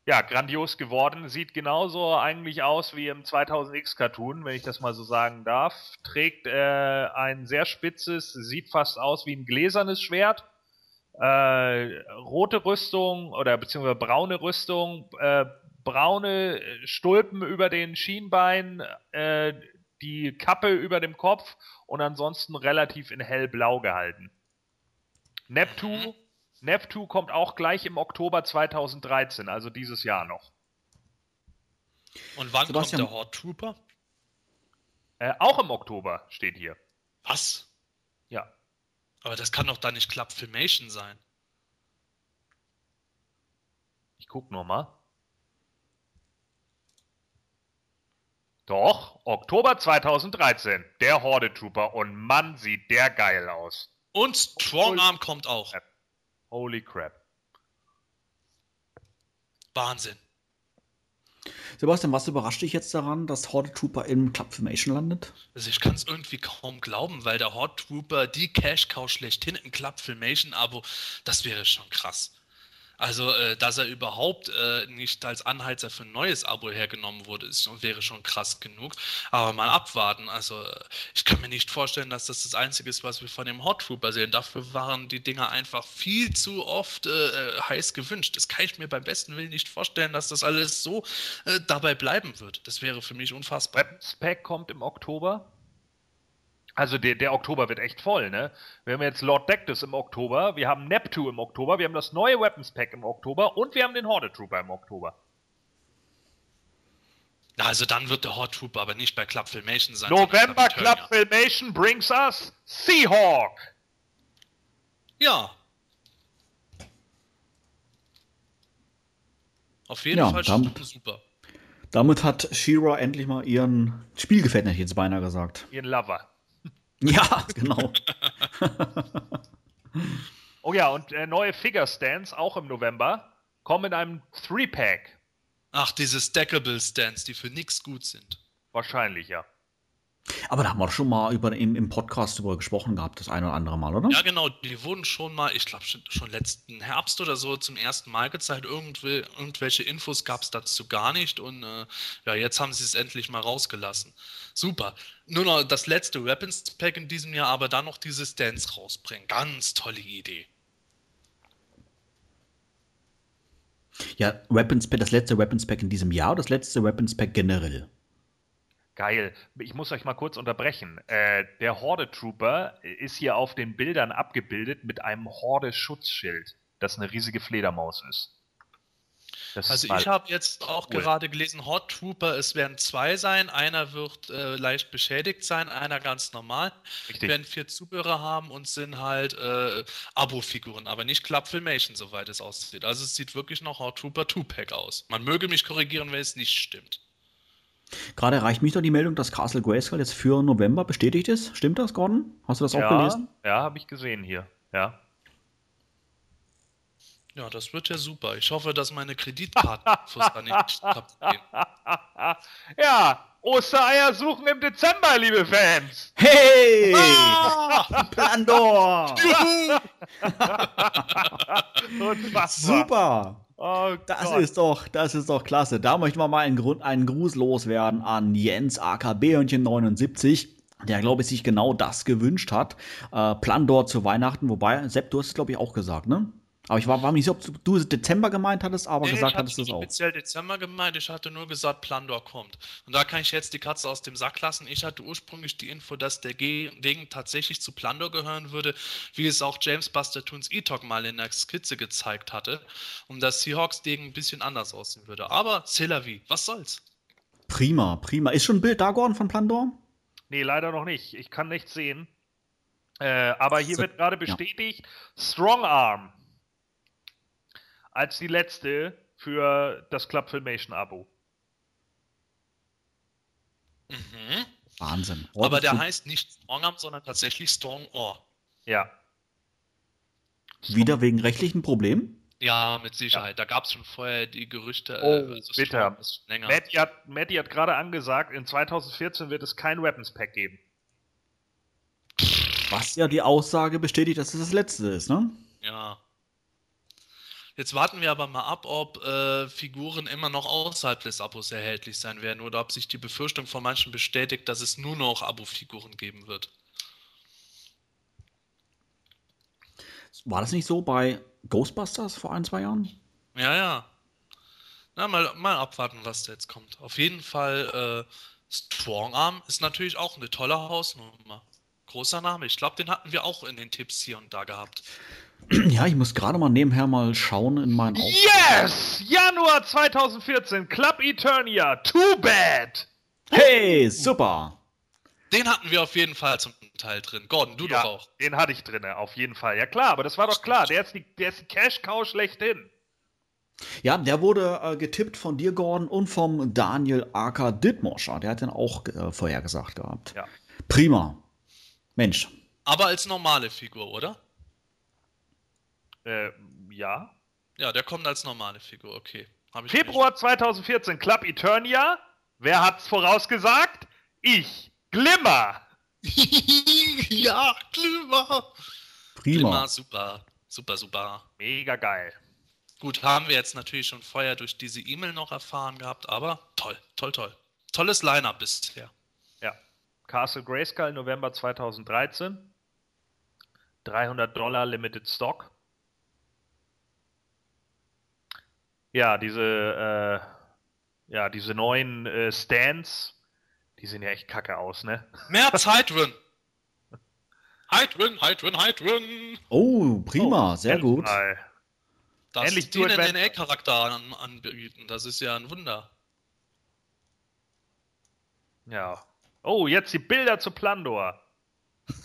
Ja, grandios geworden. Sieht genauso eigentlich aus wie im 2000X Cartoon, wenn ich das mal so sagen darf. Trägt äh, ein sehr spitzes, sieht fast aus wie ein gläsernes Schwert. Äh, rote Rüstung oder beziehungsweise braune Rüstung, äh, braune Stulpen über den Schienbeinen, äh, die Kappe über dem Kopf und ansonsten relativ in hellblau gehalten. Neptu, Mhm. Neptu kommt auch gleich im Oktober 2013, also dieses Jahr noch. Und wann Sebastian- kommt der Horde Trooper? Äh, auch im Oktober steht hier. Was? Ja. Aber das kann doch da nicht Club Filmation sein. Ich guck nur mal. Doch, Oktober 2013. Der Horde Trooper. Und Mann, sieht der geil aus. Und Strongarm kommt auch. Holy crap. Wahnsinn. Sebastian, was überrascht dich jetzt daran, dass Horde Trooper im Club Formation landet? Also ich kann es irgendwie kaum glauben, weil der Horde Trooper, die Cash Cow schlechthin im Club Filmation Abo, das wäre schon krass. Also, äh, dass er überhaupt äh, nicht als Anheizer für ein neues Abo hergenommen wurde, ist, wäre schon krass genug. Aber mal abwarten. Also, äh, ich kann mir nicht vorstellen, dass das das Einzige ist, was wir von dem Hot Trooper sehen. Dafür waren die Dinger einfach viel zu oft äh, äh, heiß gewünscht. Das kann ich mir beim besten Willen nicht vorstellen, dass das alles so äh, dabei bleiben wird. Das wäre für mich unfassbar. Pack kommt im Oktober. Also der, der Oktober wird echt voll, ne? Wir haben jetzt Lord Dactus im Oktober, wir haben Neptu im Oktober, wir haben das neue Weapons Pack im Oktober und wir haben den Horde Trooper im Oktober. Na, Also dann wird der Hot Trooper aber nicht bei Club Filmation sein. November. Club Filmation brings us Seahawk. Ja. Auf jeden Ja, Fall dann- super. Damit hat Shira endlich mal ihren Spielgefährten, hätte ich jetzt beinahe gesagt. Ihren Lover. Ja, genau. Oh ja, und äh, neue Figure Stands, auch im November, kommen in einem Three-Pack. Ach, diese Stackable Stands, die für nix gut sind. Wahrscheinlich, ja. Aber da haben wir schon mal über, im, im Podcast darüber gesprochen gehabt, das eine oder andere Mal, oder? Ja, genau, die wurden schon mal, ich glaube schon, schon letzten Herbst oder so zum ersten Mal gezeigt. Irgendw irgendwelche Infos gab es dazu gar nicht und äh, ja, jetzt haben sie es endlich mal rausgelassen. Super. Nur noch das letzte Weapons Pack in diesem Jahr, aber dann noch diese Stands rausbringen. Ganz tolle Idee. Ja, Weapons Pack, das letzte Weapons Pack in diesem Jahr, das letzte Weapons Pack generell. Geil. Ich muss euch mal kurz unterbrechen. Äh, der Horde Trooper ist hier auf den Bildern abgebildet mit einem Horde-Schutzschild, das eine riesige Fledermaus ist. Das Also ist ich habe jetzt auch cool. gerade gelesen, Hot Trooper, es werden zwei sein. Einer wird äh, leicht beschädigt sein, einer ganz normal. Richtig. werden vier Zubehörer haben und sind halt äh, Abo-Figuren, aber nicht Club Filmation, soweit es aussieht. Also es sieht wirklich noch Hot Trooper 2-Pack aus. Man möge mich korrigieren, wenn es nicht stimmt. Gerade erreicht mich doch die Meldung, dass Castle Grayskull jetzt für November bestätigt ist. Stimmt das, Gordon? Hast du das auch ja, gelesen? Ja, habe ich gesehen hier. Ja. Ja, das wird ja super. Ich hoffe, dass meine Kreditkartenfos da nicht kaputt gehen. Ja, Ostereier suchen im Dezember, liebe Fans. Hey! Ah! Plandor! Super! Oh Das Gott. ist doch, das ist doch klasse. Da möchten wir mal einen, Grund, einen Gruß loswerden an Jens AKB 79, der, glaube ich, sich genau das gewünscht hat. Äh, Plandor zu Weihnachten, wobei, Sepp, du hast es, glaube ich, auch gesagt, ne? Aber ich war, war mir nicht sicher, ob du Dezember gemeint hattest, aber Nee, gesagt ich hatte hattest du es nicht auch. speziell Dezember gemeint, ich hatte nur gesagt, Plandor kommt. Und da kann ich jetzt die Katze aus dem Sack lassen. Ich hatte ursprünglich die Info, dass der Ge- Degen tatsächlich zu Plandor gehören würde, wie es auch James Buster Toons E-Talk mal in der Skizze gezeigt hatte. Und dass Seahawks Degen ein bisschen anders aussehen würde. Aber c'est la vie, was soll's? Prima, prima. Ist schon ein Bild da, Gordon, von Plandor? Nee, leider noch nicht. Ich kann nichts sehen. Äh, aber hier So, wird gerade ja. bestätigt, Strong Arm als die letzte für das Club Filmation Abo. Mhm. Wahnsinn. Aber der heißt nicht Strong Arm, sondern tatsächlich Strong Oar. Ja. Wieder wegen rechtlichen Problemen? Ja, mit Sicherheit. Da gab es schon vorher die Gerüchte. Oh, also bitter. Matty hat, Matty hat gerade angesagt, in 2014 wird es kein Weapons Pack geben. Was ja die Aussage bestätigt, dass es das letzte ist, ne? Ja. Jetzt warten wir aber mal ab, ob äh, Figuren immer noch außerhalb des Abos erhältlich sein werden oder ob sich die Befürchtung von manchen bestätigt, dass es nur noch Abo-Figuren geben wird. War das nicht so bei Ghostbusters vor ein, zwei Jahren? Ja, ja. Na, mal, mal abwarten, was da jetzt kommt. Auf jeden Fall, äh, Strongarm ist natürlich auch eine tolle Hausnummer. Großer Name. Ich glaube, den hatten wir auch in den Tipps hier und da gehabt. Ja, ich muss gerade mal nebenher mal schauen in meinen Auf Yes! Januar 2014, Club Eternia, Too Bad! Hey, super! Den hatten wir auf jeden Fall zum Teil drin. Gordon, du ja, doch auch. den hatte ich drinne, auf jeden Fall. Ja klar, aber das war doch klar. Der ist die, der ist die Cash-Cow schlechthin. Ja, der wurde äh, getippt von dir, Gordon, und vom Daniel Aka Dittmoscher. Der hat den auch äh, vorhergesagt gehabt. Ja. Prima. Mensch. Aber als normale Figur, oder? Äh, ja. Ja, der kommt als normale Figur, okay. Hab ich Februar 2014, Club Eternia. Wer hat's vorausgesagt? Ich. Glimmer. ja, Glimmer. Prima. Glimmer, super. Super, super. Mega geil. Gut, haben wir jetzt natürlich schon vorher durch diese E-Mail noch erfahren gehabt, aber toll, toll, toll. Tolles Line-Up bisher. Ja. Castle Grayskull, November 2013. 300 Dollar Limited Stock. Ja, diese, äh, ja, diese neuen äh, Stands, die sehen ja echt kacke aus, ne? März Hydron. Hydron, Hydron, Hydron. Oh, prima. Sehr Endlich gut. mal. Dass Endlich die einen Adventure. NA-Charakter an, anbieten, das ist ja ein Wunder. Ja. Oh, jetzt die Bilder zu Plandor.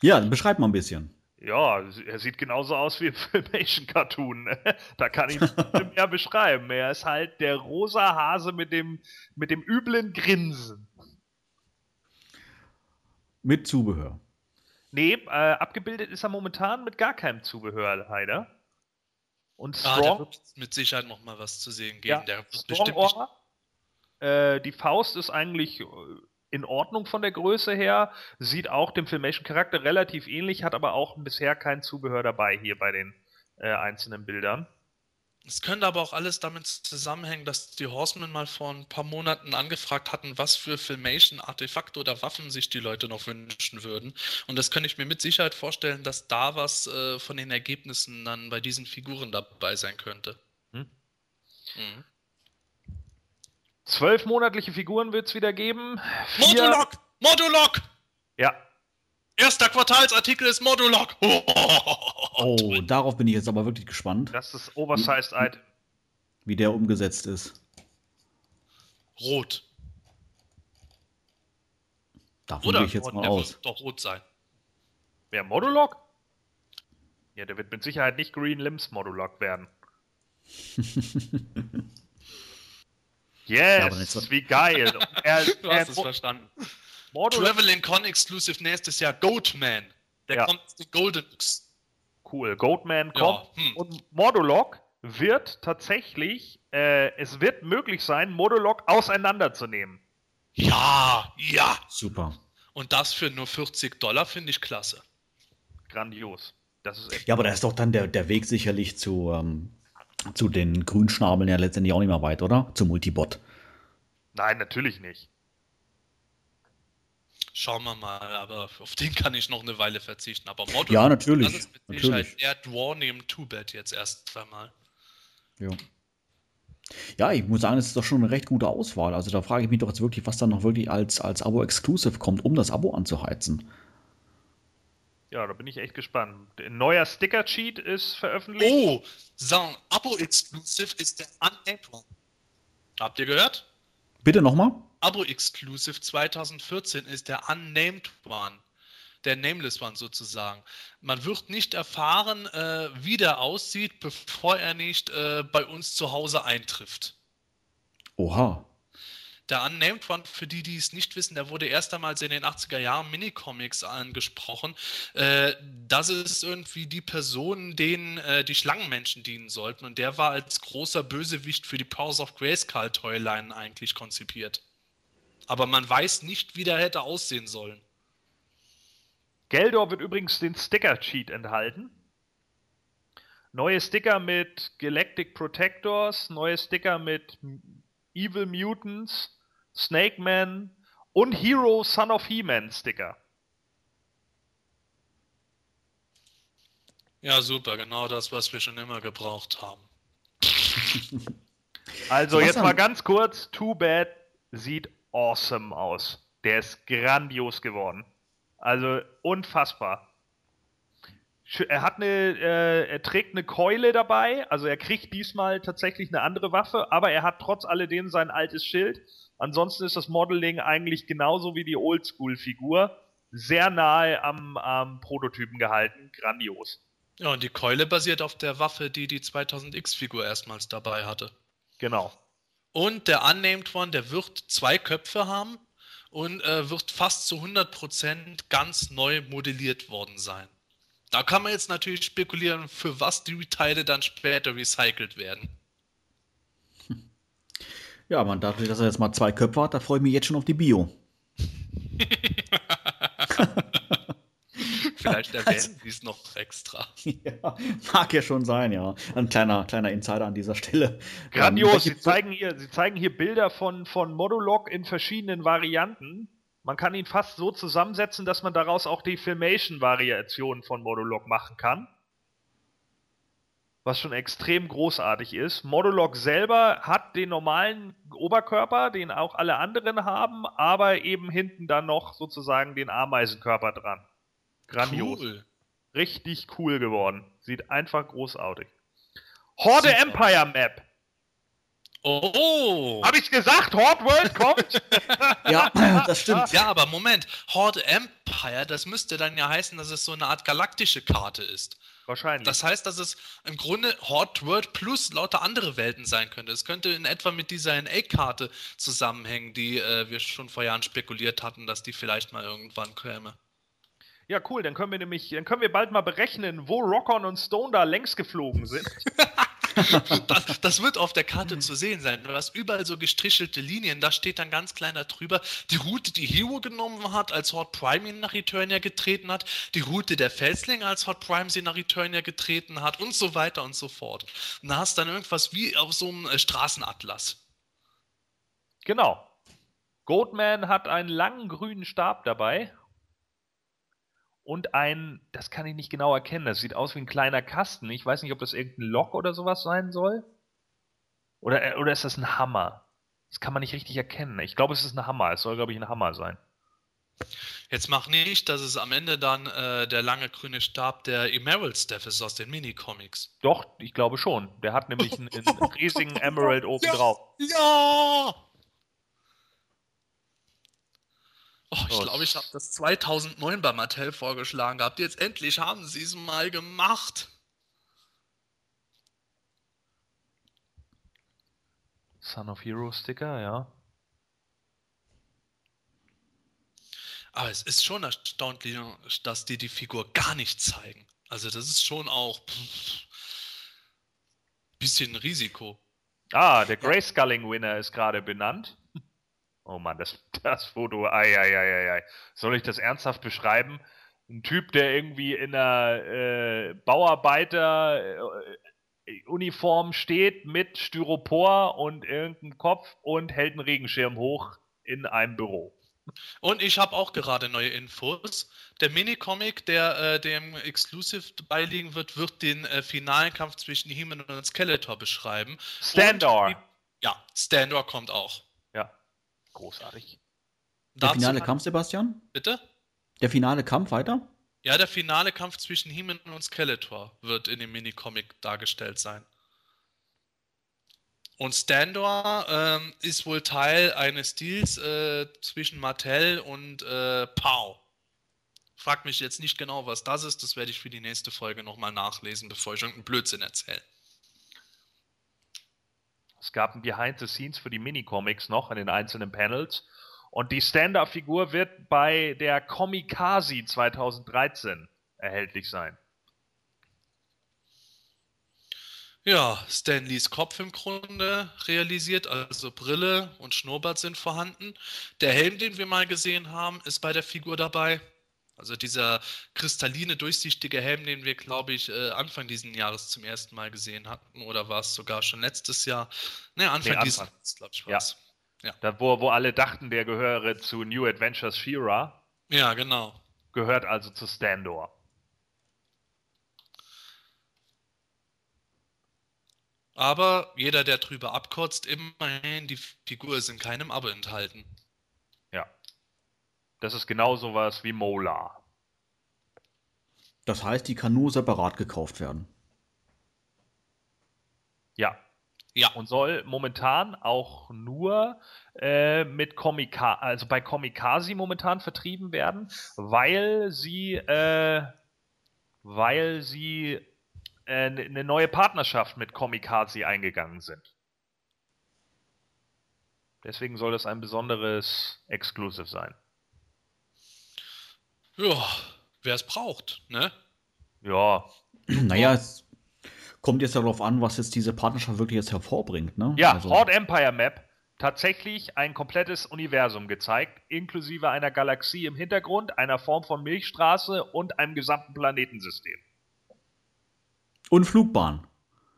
Ja, beschreib mal ein bisschen. Ja, er sieht genauso aus wie im Filmation-Cartoon. da kann ich nicht mehr beschreiben. Er ist halt der rosa Hase mit dem, mit dem üblen Grinsen. Mit Zubehör. Nee, äh, abgebildet ist er momentan mit gar keinem Zubehör, leider. Und Ah, da Strong, wird mit Sicherheit noch mal was zu sehen geben. ja, der wird Strong bestimmt nicht Aura. Äh, die Faust ist eigentlich äh, in Ordnung von der Größe her, sieht auch dem Filmation-Charakter relativ ähnlich, hat aber auch bisher kein Zubehör dabei hier bei den äh, einzelnen Bildern. Es könnte aber auch alles damit zusammenhängen, dass die Horsemen mal vor ein paar Monaten angefragt hatten, was für Filmation-Artefakte oder Waffen sich die Leute noch wünschen würden. Und das kann ich mir mit Sicherheit vorstellen, dass da was äh, von den Ergebnissen dann bei diesen Figuren dabei sein könnte. Hm. Mhm. Zwölf monatliche Figuren wird es wieder geben. Vier- Modulok! Modulok! Ja, Erster Quartalsartikel ist Modulok! Oh, darauf bin ich jetzt aber wirklich gespannt, das ist Oversized Item. wie der umgesetzt ist. Rot. Davon Oder? gehe ich jetzt mal der aus. wird doch rot sein. Wer Modulok? Ja, der wird mit Sicherheit nicht Green Limbs Modulok werden. Ja, yes, jetzt- wie geil. Er, Du er, hast es verstanden. Traveling Con Exclusive nächstes Jahr Goatman. Der Ja. kommt aus den Golden Books. cool. Goatman Ja, kommt. hm. Und Modulok wird tatsächlich, äh, es wird möglich sein, Modulok auseinanderzunehmen. Ja, ja. Super. Und das für nur 40 Dollar finde ich klasse. Grandios. Das ist echt. Ja, aber da ist doch dann der, der Weg sicherlich zu, ähm, zu den Grünschnabeln ja letztendlich auch nicht mehr weit, oder? Zum Multibot. Nein, natürlich nicht. Schauen wir mal, aber auf den kann ich noch eine Weile verzichten. Aber Modulok, Ja, natürlich, das ist mit natürlich. Sicherheit eher Dwarf neben Two-Bed jetzt erst einmal. Ja. Ja, ich muss sagen, es ist doch schon eine recht gute Auswahl. Also da frage ich mich doch jetzt wirklich, was dann noch wirklich als, als Abo-Exclusive kommt, um das Abo anzuheizen. Ja, da bin ich echt gespannt. Ein neuer Sticker-Cheat ist veröffentlicht. Oh, so, Abo-Exclusive ist der Unnamed One. Habt ihr gehört? Bitte nochmal? Abo-Exclusive 2014 ist der Unnamed One. Der Nameless One sozusagen. Man wird nicht erfahren, äh, wie der aussieht, bevor er nicht äh, bei uns zu Hause eintrifft. Oha. Der Unnamed One, für die, die es nicht wissen, der wurde erst einmal in den 80er Jahren Minicomics angesprochen. Äh, das ist irgendwie die Person, denen äh, die Schlangenmenschen dienen sollten. Und der war als großer Bösewicht für die Powers of Grayskull Toyline eigentlich konzipiert. Aber man weiß nicht, wie der hätte aussehen sollen. Geldor wird übrigens den Sticker-Cheat enthalten. Neue Sticker mit Galactic Protectors, neue Sticker mit Evil Mutants, Snake Man und Hero Son of He-Man Sticker. Ja, super, genau das, was wir schon immer gebraucht haben. Also jetzt mal ganz kurz, Too Bad sieht awesome aus. Der ist grandios geworden. Also unfassbar. Er hat eine, äh, er trägt eine Keule dabei, also er kriegt diesmal tatsächlich eine andere Waffe, aber er hat trotz alledem sein altes Schild. Ansonsten ist das Modeling eigentlich genauso wie die Oldschool-Figur. Sehr nahe am, am Prototypen gehalten. Grandios. Ja, und die Keule basiert auf der Waffe, die die 2000X-Figur erstmals dabei hatte. Genau. Und der Unnamed One, der wird zwei Köpfe haben und äh, wird fast zu 100% ganz neu modelliert worden sein. Da kann man jetzt natürlich spekulieren, für was die Teile dann später recycelt werden. Ja, man dadurch, dass er jetzt mal zwei Köpfe hat, da freue ich mich jetzt schon auf die Bio. Vielleicht erwähnen die es noch extra. ja, mag ja schon sein, ja. Ein kleiner, kleiner Insider an dieser Stelle. Grandios. Ähm, Sie zeigen hier, sie zeigen hier Bilder von, von Modulok in verschiedenen Varianten. Man kann ihn fast so zusammensetzen, dass man daraus auch die Filmation-Variation von Modulok machen kann. Was schon extrem großartig ist. Modulok selber hat den normalen Oberkörper, den auch alle anderen haben, aber eben hinten dann noch sozusagen den Ameisenkörper dran. Grandios. Cool. Richtig cool geworden. Sieht einfach großartig. Horde Super. Empire Map. Oh! Hab ich's gesagt? Horde World kommt? Ja, das stimmt. Ja, aber Moment, Horde Empire, das müsste dann ja heißen, dass es so eine Art galaktische Karte ist. Wahrscheinlich. Das heißt, dass es im Grunde Horde World plus lauter andere Welten sein könnte. Es könnte in etwa mit dieser NA-Karte zusammenhängen, die äh, wir schon vor Jahren spekuliert hatten, dass die vielleicht mal irgendwann käme. ja, cool. Dann können wir nämlich, dann können wir bald mal berechnen, wo Rockon und Stone da längs geflogen sind. Das, das wird auf der Karte zu sehen sein. Du hast überall so gestrichelte Linien. Da steht dann ganz kleiner drüber die Route, die Hero genommen hat, als Horde Prime ihn nach Eternia getreten hat, die Route der Felslinge, als Horde Prime sie nach Eternia getreten hat und so weiter und so fort. Und da hast du dann irgendwas wie auf so einem äh, Straßenatlas. Genau. Goatman hat einen langen grünen Stab dabei. Und ein, das kann ich nicht genau erkennen, das sieht aus wie ein kleiner Kasten. Ich weiß nicht, ob das irgendein Lock oder sowas sein soll. Oder, äh, oder ist das ein Hammer? Das kann man nicht richtig erkennen. Ich glaube, es ist ein Hammer. Es soll, glaube ich, ein Hammer sein. Jetzt mach nicht, dass es am Ende dann äh, der lange grüne Stab der Emerald Staff ist aus den Minicomics. Doch, ich glaube schon. Der hat nämlich einen, einen riesigen Emerald oben drauf. Ja! Oh, ich Oh, glaube, ich habe das 2009 bei Mattel vorgeschlagen gehabt. Jetzt endlich haben sie es mal gemacht. Son of Hero Sticker, ja. Aber es ist schon erstaunlich, dass die die Figur gar nicht zeigen. Also das ist schon auch pff, bisschen Risiko. Ah, der Graysculling Winner ist gerade benannt. Oh Mann, das, das Foto, ei, ei, ei, ei, ei. Soll ich das ernsthaft beschreiben? Ein Typ, der irgendwie in einer äh, Bauarbeiter-Uniform steht mit Styropor und irgendeinem Kopf und hält einen Regenschirm hoch in einem Büro. Und ich habe auch gerade neue Infos. Der Minicomic, der äh, dem Exclusive beiliegen wird, wird den äh, finalen Kampf zwischen He-Man und Skeletor beschreiben. Standor. Und- Ja, Standor kommt auch. Großartig. Der Dazu finale Kampf, Sebastian? Bitte? Der finale Kampf weiter? Ja, der finale Kampf zwischen He-Man und Skeletor wird in dem Minicomic dargestellt sein. Und Standor ähm, ist wohl Teil eines Deals äh, zwischen Mattel und äh, Pow. Frag mich jetzt nicht genau, was das ist. Das werde ich für die nächste Folge nochmal nachlesen, bevor ich irgendeinen Blödsinn erzähle. Es gab ein Behind the Scenes für die Minicomics noch in den einzelnen Panels. Und die Stand-Up-Figur wird bei der Comicasi 2013 erhältlich sein. Ja, Stanleys Kopf im Grunde realisiert, also Brille und Schnurrbart sind vorhanden. Der Helm, den wir mal gesehen haben, ist bei der Figur dabei. Also dieser kristalline, durchsichtige Helm, den wir, glaube ich, äh, Anfang dieses Jahres zum ersten Mal gesehen hatten. Oder war es sogar schon letztes Jahr? Ne, Anfang Nee, dieses Anfang. Jahres, glaube ich, Ja. war's. Da, wo, wo alle dachten, der gehöre zu New Adventures She-Ra, Ja, genau. gehört also zu Standor. Aber jeder, der drüber abkotzt, immerhin, die Figur ist in keinem Abo enthalten. Das ist genau sowas wie Mola. Das heißt, die kann nur separat gekauft werden. Ja. Ja. Und soll momentan auch nur äh, mit Comika also bei Comicasi momentan vertrieben werden, weil sie, äh, weil sie äh, eine neue Partnerschaft mit Comicasi eingegangen sind. Deswegen soll das ein besonderes Exclusive sein. Ja, wer es braucht, ne? Ja, Naja, es kommt jetzt darauf an, was jetzt diese Partnerschaft wirklich jetzt hervorbringt. Ne? Ja, Also- Horde Empire Map. Tatsächlich ein komplettes Universum gezeigt, inklusive einer Galaxie im Hintergrund, einer Form von Milchstraße und einem gesamten Planetensystem. Und Flugbahn.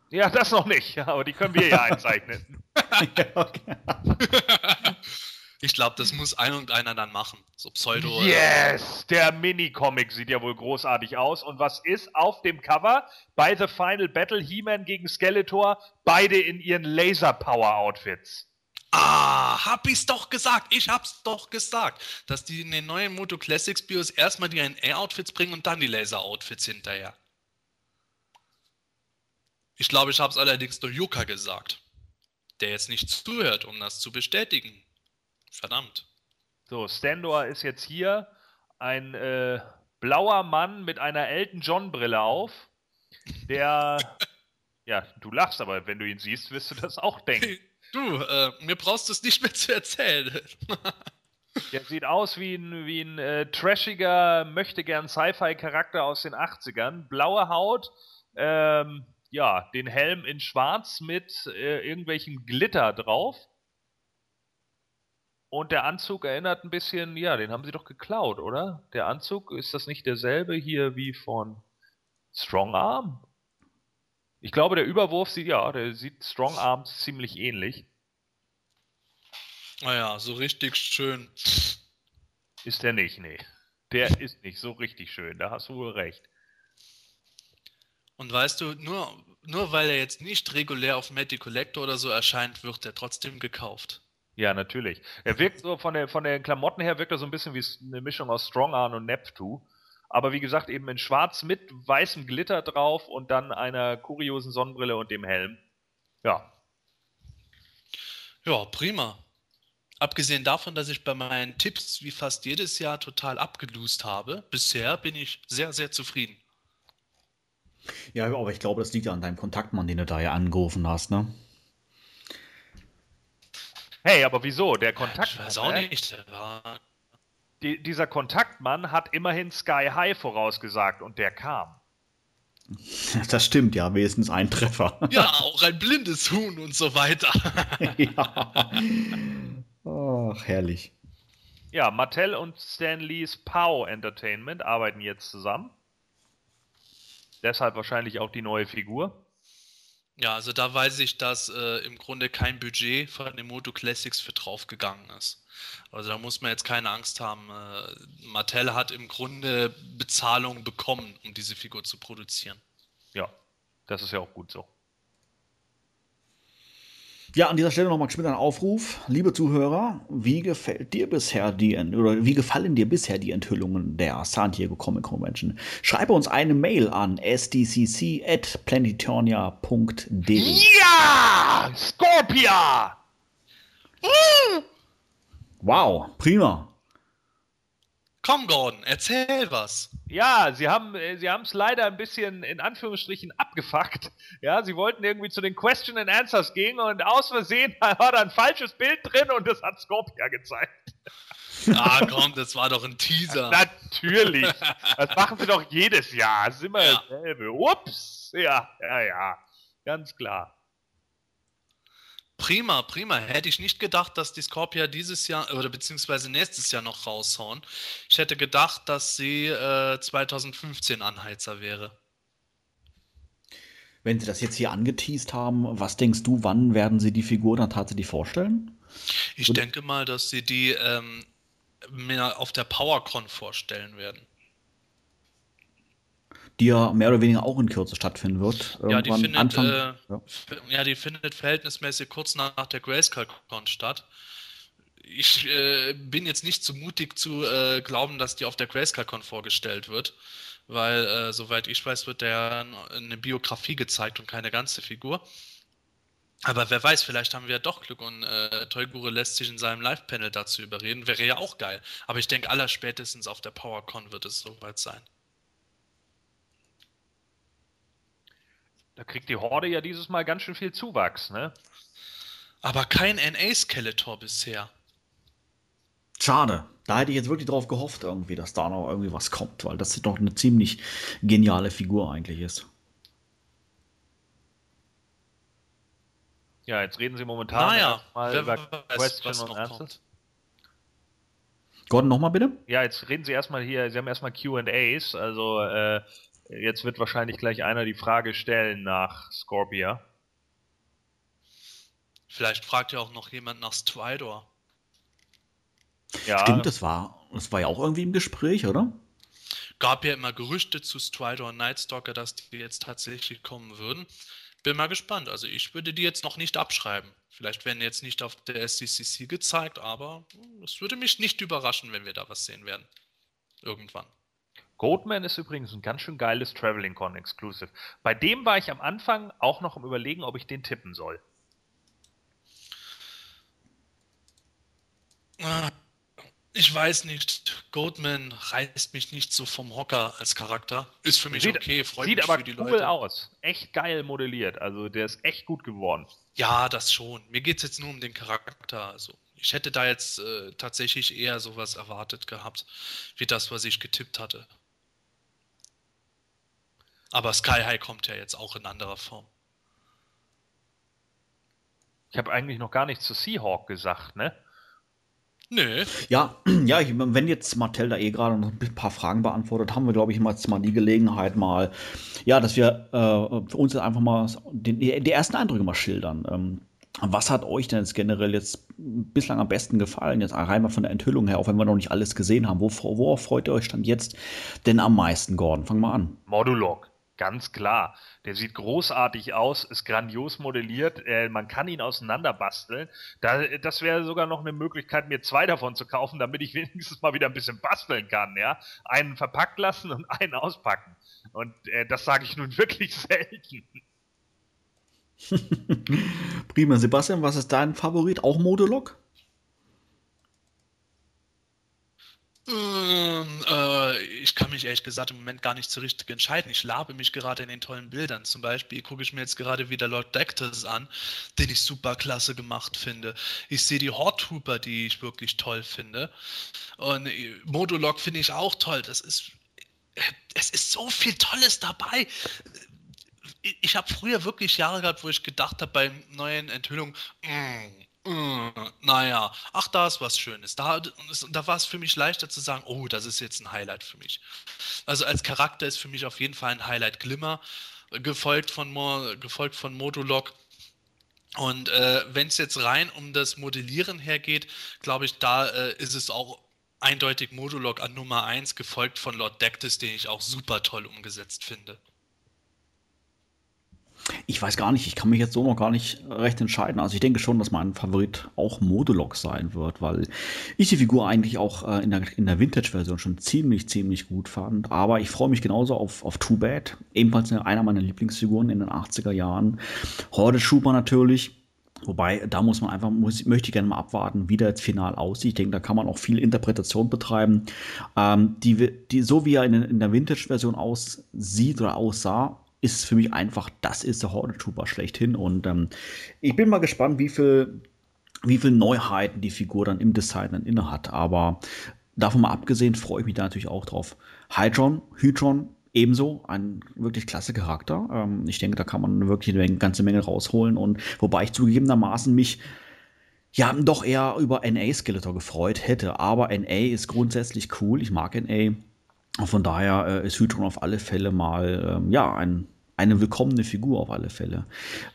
Ja, das noch nicht, aber die können wir ja einzeichnen. Ich glaube, das muss ein und einer dann machen. So Pseudo. Yes! Der Minicomic sieht ja wohl großartig aus. Und was ist auf dem Cover? Bei The Final Battle He-Man gegen Skeletor, beide in ihren Laser-Power-Outfits. Ah, hab ich's doch gesagt. Ich hab's doch gesagt. Dass die in den neuen Moto Classics Bios erstmal die NR-Outfits bringen und dann die Laser-Outfits hinterher. Ich glaube, ich hab's allerdings durch Yuka gesagt. der jetzt nicht zuhört, um das zu bestätigen. Verdammt. So, Standor ist jetzt hier ein äh, blauer Mann mit einer Elton John Brille auf, der ja, du lachst, aber wenn du ihn siehst, wirst du das auch denken. Du, äh, mir brauchst du es nicht mehr zu erzählen. Der sieht aus wie ein, wie ein äh, trashiger, möchte gern Sci-Fi-Charakter aus den 80ern. Blaue Haut, ähm, ja, den Helm in schwarz mit äh, irgendwelchen Glitter drauf. Und der Anzug erinnert ein bisschen, ja, den haben sie doch geklaut, oder? Der Anzug, ist das nicht derselbe hier wie von Strong Arm? Ich glaube, der Überwurf sieht, ja, der sieht Strong Arms ziemlich ähnlich. Naja, so richtig schön. Ist der nicht, nee. Der ist nicht so richtig schön, da hast du wohl recht. Und weißt du, nur, nur weil er jetzt nicht regulär auf Matty Collector oder so erscheint, wird er trotzdem gekauft. Ja, natürlich. Er wirkt so von, der, von den Klamotten her, wirkt er so ein bisschen wie eine Mischung aus Strong Arm und Neptune. Aber wie gesagt, eben in schwarz mit weißem Glitter drauf und dann einer kuriosen Sonnenbrille und dem Helm. Ja. Ja, prima. Abgesehen davon, dass ich bei meinen Tipps wie fast jedes Jahr total abgelust habe, bisher bin ich sehr, sehr zufrieden. Ja, aber ich glaube, das liegt ja an deinem Kontaktmann, den du da ja angerufen hast, ne? Hey, aber wieso? Der Kontakt. Ich weiß auch nicht. Der war die, dieser Kontaktmann hat immerhin Sky High vorausgesagt und der kam. Das stimmt, ja, wenigstens ein Treffer. Ja, auch ein blindes Huhn und so weiter. ja. Ach, herrlich. Ja, Mattel und Stan Lees Pow Entertainment arbeiten jetzt zusammen. Deshalb wahrscheinlich auch die neue Figur. Ja, also da weiß ich, dass äh, im Grunde kein Budget von den Moto Classics für draufgegangen ist. Also da muss man jetzt keine Angst haben. Äh, Mattel hat im Grunde Bezahlung bekommen, um diese Figur zu produzieren. Ja, das ist ja auch gut so. Ja, an dieser Stelle nochmal geschwind ein Aufruf. Liebe Zuhörer, wie gefällt dir bisher die, oder wie gefallen dir bisher die Enthüllungen der San Diego Comic Convention? Schreibe uns eine Mail an sdcc.planetonia.de. Ja! Scorpia! Wow, prima. Komm, Gordon, erzähl was. Ja, sie haben äh, sie es leider ein bisschen in Anführungsstrichen abgefuckt. Ja, sie wollten irgendwie zu den Question and Answers gehen und aus Versehen war da ein falsches Bild drin und das hat Scorpia gezeigt. Ah, komm, das war doch ein Teaser. Natürlich. Das machen sie doch jedes Jahr. Das ist immer ja. dasselbe. Ups. Ja, ja, ja. Ganz klar. Prima, prima. Hätte ich nicht gedacht, dass die Scorpia dieses Jahr oder beziehungsweise nächstes Jahr noch raushauen. Ich hätte gedacht, dass sie äh, 2015 Anheizer wäre. Wenn sie das jetzt hier angeteased haben, was denkst du, wann werden sie die Figur dann tatsächlich vorstellen? Ich Oder? denke mal, dass sie die ähm, mehr auf der PowerCon vorstellen werden die ja mehr oder weniger auch in Kürze stattfinden wird. Ja die, findet, Anfang, äh, ja. ja. die findet verhältnismäßig kurz nach der Grayscale-Con statt. Ich äh, bin jetzt nicht zu mutig zu äh, glauben, dass die auf der Grayscale-Con vorgestellt wird, weil, äh, soweit ich weiß, wird der eine Biografie gezeigt und keine ganze Figur. Aber wer weiß, vielleicht haben wir ja doch Glück und äh, Toygure lässt sich in seinem Live-Panel dazu überreden. Wäre ja auch geil. Aber ich denke, allerspätestens auf der PowerCon wird es soweit sein. Da kriegt die Horde ja dieses Mal ganz schön viel Zuwachs, ne? Aber kein NA-Skeletor bisher. Schade. Da hätte ich jetzt wirklich drauf gehofft, irgendwie, dass da noch irgendwie was kommt, weil das doch eine ziemlich geniale Figur eigentlich ist. Ja, jetzt reden sie momentan naja, mal über weiß, Question und Answers. Gordon, nochmal bitte? Ja, jetzt reden sie erstmal hier, sie haben erstmal QAs, also äh, Jetzt wird wahrscheinlich gleich einer die Frage stellen nach Scorpia. Vielleicht fragt ja auch noch jemand nach Stridor. Ja. Stimmt, das war, das war ja auch irgendwie im Gespräch, oder? Gab ja immer Gerüchte zu Stridor und Nightstalker, dass die jetzt tatsächlich kommen würden. Bin mal gespannt. Also ich würde die jetzt noch nicht abschreiben. Vielleicht werden jetzt nicht auf der SCCC gezeigt, aber es würde mich nicht überraschen, wenn wir da was sehen werden. Irgendwann. Goatman ist übrigens ein ganz schön geiles Traveling Con Exclusive. Bei dem war ich am Anfang auch noch im Überlegen, ob ich den tippen soll. Ich weiß nicht. Goldman reißt mich nicht so vom Hocker als Charakter. Ist für mich sieht, okay, freut sieht mich aber für die cool Leute. aus. Echt geil modelliert. Also der ist echt gut geworden. Ja, das schon. Mir geht es jetzt nur um den Charakter. Also, ich hätte da jetzt äh, tatsächlich eher sowas erwartet gehabt, wie das, was ich getippt hatte. Aber Sky High kommt ja jetzt auch in anderer Form. Ich habe eigentlich noch gar nichts zu Seahawk gesagt, ne? Nö, Ja, ja, ich, wenn jetzt Martell da eh gerade noch ein paar Fragen beantwortet, haben wir, glaube ich, jetzt mal die Gelegenheit mal, ja, dass wir äh, für uns jetzt einfach mal den, die, die ersten Eindrücke mal schildern. Ähm, was hat euch denn jetzt generell jetzt bislang am besten gefallen? Jetzt rein mal von der Enthüllung her, auch wenn wir noch nicht alles gesehen haben. Worauf, worauf freut ihr euch dann jetzt denn am meisten, Gordon? Fang mal an. Modulok, ganz klar. Der sieht großartig aus, ist grandios modelliert, äh, man kann ihn auseinanderbasteln. Da, das wäre sogar noch eine Möglichkeit, mir zwei davon zu kaufen, damit ich wenigstens mal wieder ein bisschen basteln kann, ja. Einen verpackt lassen und einen auspacken. Und äh, das sage ich nun wirklich selten. Prima, Sebastian, was ist dein Favorit? Auch Modulok? Ähm, äh, ich kann mich ehrlich gesagt im Moment gar nicht so richtig entscheiden. Ich labe mich gerade in den tollen Bildern. Zum Beispiel gucke ich mir jetzt gerade wieder Lord Dectus an, den ich super klasse gemacht finde. Ich sehe die Horde Trooper, die ich wirklich toll finde. Und äh, Modulok finde ich auch toll. Das ist, äh, es ist so viel Tolles dabei. Ich, habe früher wirklich Jahre gehabt, wo ich gedacht habe bei neuen Enthüllungen, mm, Mm, Naja, ach, da ist was Schönes. Da, da war es für mich leichter zu sagen, oh, das ist jetzt ein Highlight für mich. Also als Charakter ist für mich auf jeden Fall ein Highlight Glimmer, gefolgt von, Mo, gefolgt von Modulok. Und äh, wenn es jetzt rein um das Modellieren hergeht, glaube ich, da äh, ist es auch eindeutig Modulok an Nummer 1, gefolgt von Lord Dectus, den ich auch super toll umgesetzt finde. Ich weiß gar nicht, ich kann mich jetzt so noch gar nicht recht entscheiden. Also ich denke schon, dass mein Favorit auch Modulok sein wird, weil ich die Figur eigentlich auch äh, in der, in der Vintage-Version schon ziemlich, ziemlich gut fand. Aber ich freue mich genauso auf, auf Too Bad, ebenfalls einer meiner Lieblingsfiguren in den 80er Jahren. Horde Trooper natürlich. Wobei, da muss man einfach, muss, möchte ich gerne mal abwarten, wie der jetzt final aussieht. Ich denke, da kann man auch viel Interpretation betreiben. Ähm, die, die, so wie er in, in der Vintage-Version aussieht oder aussah, ist für mich einfach, das ist der Horde Trooper schlechthin. Und ähm, ich bin mal gespannt, wie viel, wie viel Neuheiten die Figur dann im Design dann inne hat. Aber davon mal abgesehen, freue ich mich da natürlich auch drauf. Hydron, Hydron, ebenso ein wirklich klasse Charakter. Ähm, ich denke, da kann man wirklich eine ganze Menge rausholen. Und wobei ich zugegebenermaßen mich ja, doch eher über NA Skeletor gefreut hätte. Aber NA ist grundsätzlich cool. Ich mag NA. Von daher äh, ist Hydron auf alle Fälle mal, ähm, ja, ein, eine willkommene Figur auf alle Fälle.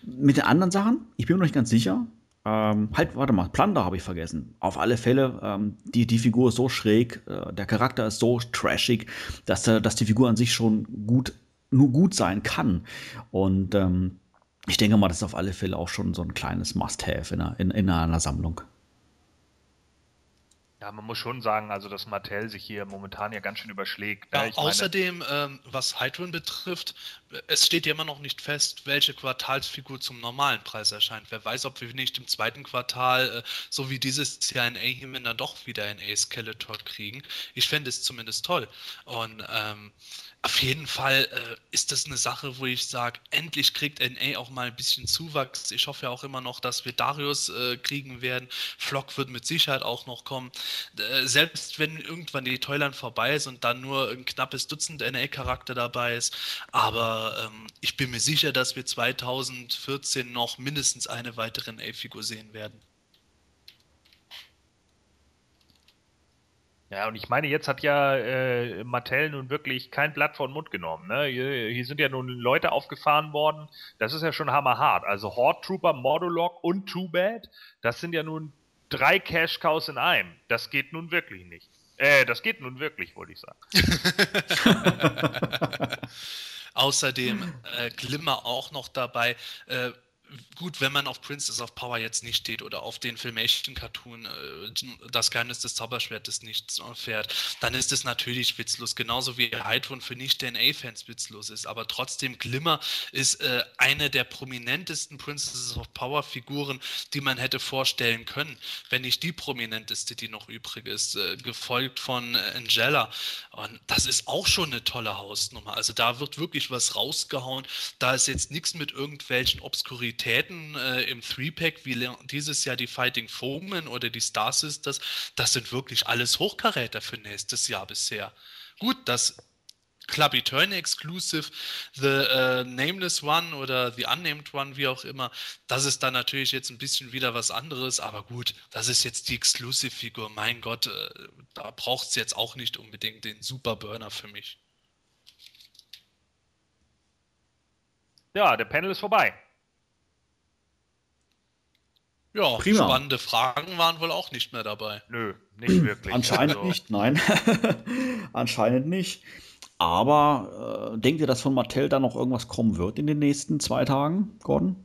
Mit den anderen Sachen, ich bin mir noch nicht ganz sicher. Ähm, halt, warte mal, Plunder habe ich vergessen. Auf alle Fälle, ähm, die, die Figur ist so schräg, äh, der Charakter ist so trashig, dass, äh, dass die Figur an sich schon gut, nur gut sein kann. Und ähm, ich denke mal, das ist auf alle Fälle auch schon so ein kleines Must-Have in, in, in einer Sammlung. Ja, man muss schon sagen, also dass Mattel sich hier momentan ja ganz schön überschlägt. Ja, ne? Meine, außerdem, ähm, was Hydron betrifft, es steht ja immer noch nicht fest, welche Quartalsfigur zum normalen Preis erscheint. Wer weiß, ob wir nicht im zweiten Quartal, äh, so wie dieses Jahr in A-Himen, dann doch wieder ein A-Skeletor kriegen. Ich fände es zumindest toll. Und ähm, auf jeden Fall äh, ist das eine Sache, wo ich sage, endlich kriegt NA auch mal ein bisschen Zuwachs. Ich hoffe ja auch immer noch, dass wir Darius äh, kriegen werden. Flock wird mit Sicherheit auch noch kommen. Äh, selbst wenn irgendwann die Toyland vorbei ist und dann nur ein knappes Dutzend NA-Charakter dabei ist. Aber ähm, ich bin mir sicher, dass wir 2014 noch mindestens eine weitere NA-Figur sehen werden. Ja, und ich meine, jetzt hat ja äh, Mattel nun wirklich kein Blatt vor den Mund genommen. Ne? Hier, hier sind ja nun Leute aufgefahren worden. Das ist ja schon hammerhart. Also Horde Trooper, Modulok und Too Bad, das sind ja nun drei Cash Cows in einem. Das geht nun wirklich nicht. Äh, das geht nun wirklich, wollte ich sagen. Außerdem äh, Glimmer auch noch dabei. Äh, gut, wenn man auf Princess of Power jetzt nicht steht oder auf den Filmation-Cartoon äh, Das Geheimnis des Zauberschwertes nicht fährt, dann ist es natürlich witzlos, genauso wie Hydron für Nicht-DNA-Fans witzlos ist. Aber trotzdem, Glimmer ist äh, eine der prominentesten Princess of Power-Figuren, die man hätte vorstellen können, wenn nicht die prominenteste, die noch übrig ist, äh, gefolgt von äh, Angela. Und das ist auch schon eine tolle Hausnummer. Also da wird wirklich was rausgehauen. Da ist jetzt nichts mit irgendwelchen Obskuritäten äh, im Three-Pack, wie dieses Jahr die Fighting Foemen oder die Star Sisters. Das sind wirklich alles Hochkaräter für nächstes Jahr bisher. Gut, das Club Eternal Exclusive, The uh, Nameless One oder The Unnamed One, wie auch immer, das ist dann natürlich jetzt ein bisschen wieder was anderes, aber gut, das ist jetzt die Exclusive-Figur. Mein Gott, äh, da braucht es jetzt auch nicht unbedingt den Super Burner für mich. Ja, der Panel ist vorbei. Ja, Prima. spannende Fragen waren wohl auch nicht mehr dabei. Nö, nicht wirklich. Anscheinend also. nicht, nein. Anscheinend nicht. Aber äh, denkt ihr, dass von Mattel da noch irgendwas kommen wird in den nächsten zwei Tagen, Gordon?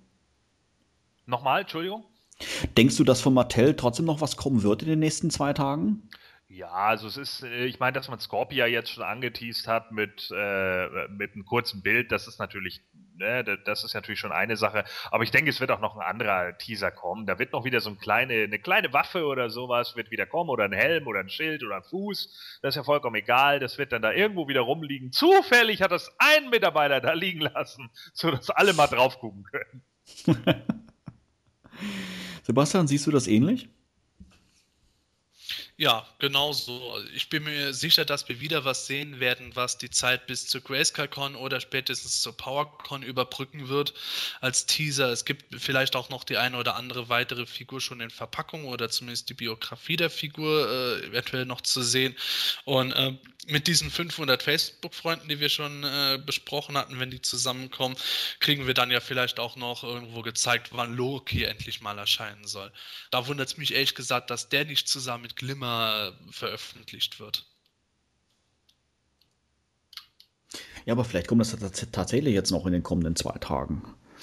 Nochmal, Entschuldigung? Denkst du, dass von Mattel trotzdem noch was kommen wird in den nächsten zwei Tagen? Ja, also es ist, äh, ich meine, dass man Scorpia jetzt schon angeteased hat mit, äh, mit einem kurzen Bild, das ist natürlich, ne, das ist natürlich schon eine Sache. Aber ich denke, es wird auch noch ein anderer Teaser kommen. Da wird noch wieder so eine kleine, eine kleine Waffe oder sowas wird wieder kommen oder ein Helm oder ein Schild oder ein Fuß. Das ist ja vollkommen egal. Das wird dann da irgendwo wieder rumliegen. Zufällig hat das ein Mitarbeiter da liegen lassen, sodass alle mal drauf gucken können. Sebastian, siehst du das ähnlich? Ja, genau so. Also ich bin mir sicher, dass wir wieder was sehen werden, was die Zeit bis zur Grayscale-Con oder spätestens zur PowerCon überbrücken wird als Teaser. Es gibt vielleicht auch noch die eine oder andere weitere Figur schon in Verpackung oder zumindest die Biografie der Figur äh, eventuell noch zu sehen. Und äh, mit diesen 500 Facebook-Freunden, die wir schon äh, besprochen hatten, wenn die zusammenkommen, kriegen wir dann ja vielleicht auch noch irgendwo gezeigt, wann Loki endlich mal erscheinen soll. Da wundert es mich ehrlich gesagt, dass der nicht zusammen mit Glimmer äh, veröffentlicht wird. Ja, aber vielleicht kommt das tatsächlich jetzt noch in den kommenden zwei Tagen.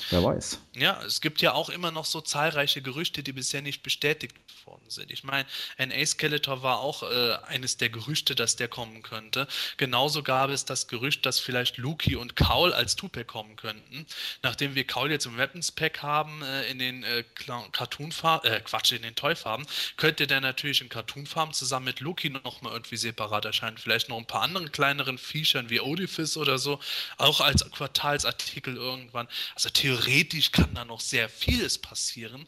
Wer weiß. Ja, es gibt ja auch immer noch so zahlreiche Gerüchte, die bisher nicht bestätigt worden sind. Ich meine, NA Skeletor war auch äh, eines der Gerüchte, dass der kommen könnte. Genauso gab es das Gerücht, dass vielleicht Luki und Kaul als Tupac kommen könnten. Nachdem wir Kaul jetzt im Weapons Pack haben, äh, in den äh, Cartoon-Farben, äh, Quatsch, in den Toy-Farben, könnte der natürlich in Cartoon-Farben zusammen mit Luki nochmal irgendwie separat erscheinen. Vielleicht noch ein paar anderen kleineren Viechern wie Odifis oder so, auch als Quartalsartikel irgendwann. Also theoretisch kann da noch sehr vieles passieren.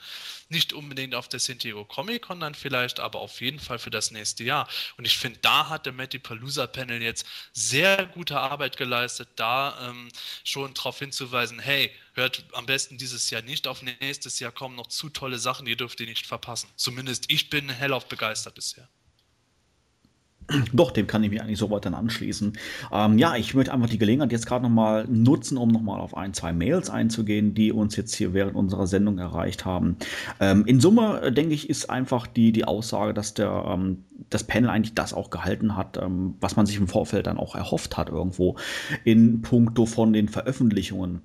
Nicht unbedingt auf der San Diego Comic Con dann vielleicht, aber auf jeden Fall für das nächste Jahr. Und ich finde, da hat der Matty Palooza Panel jetzt sehr gute Arbeit geleistet, da ähm, schon darauf hinzuweisen, hey, hört am besten dieses Jahr nicht auf nächstes Jahr kommen noch zu tolle Sachen, die dürft ihr nicht verpassen. Zumindest ich bin hellauf begeistert bisher. Doch, dem kann ich mich eigentlich soweit dann anschließen. Ähm, ja, ich möchte einfach die Gelegenheit jetzt gerade nochmal nutzen, um nochmal auf ein, zwei Mails einzugehen, die uns jetzt hier während unserer Sendung erreicht haben. Ähm, in Summe, äh, denke ich, ist einfach die, die Aussage, dass der, ähm, das Panel eigentlich das auch gehalten hat, ähm, was man sich im Vorfeld dann auch erhofft hat irgendwo in puncto von den Veröffentlichungen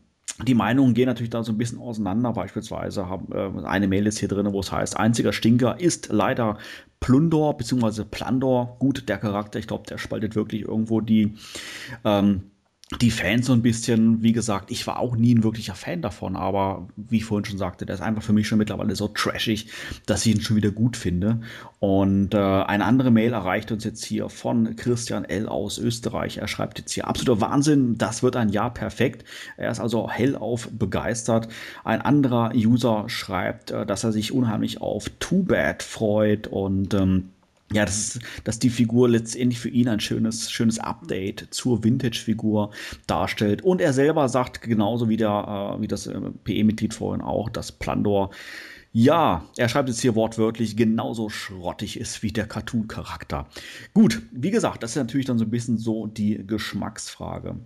die Meinungen gehen natürlich da so ein bisschen auseinander. Beispielsweise haben äh, eine Mail ist hier drin, wo es heißt, einziger Stinker ist leider Plundor bzw. Plandor. Gut, der Charakter, ich glaube, der spaltet wirklich irgendwo die ähm, die Fans so ein bisschen, wie gesagt, ich war auch nie ein wirklicher Fan davon, aber wie ich vorhin schon sagte, der ist einfach für mich schon mittlerweile so trashig, dass ich ihn schon wieder gut finde. Und äh, eine andere Mail erreicht uns jetzt hier von Christian L. aus Österreich. Er schreibt jetzt hier, absoluter Wahnsinn, das wird ein Jahr perfekt. Er ist also hellauf begeistert. Ein anderer User schreibt, äh, dass er sich unheimlich auf Too Bad freut und ähm, ja, das dass die Figur letztendlich für ihn ein schönes, schönes Update zur Vintage-Figur darstellt. Und er selber sagt genauso wie der, äh, wie das äh, PE-Mitglied vorhin auch, dass Plandor, ja, er schreibt jetzt hier wortwörtlich, genauso schrottig ist wie der Cartoon-Charakter. Gut, wie gesagt, das ist natürlich dann so ein bisschen so die Geschmacksfrage.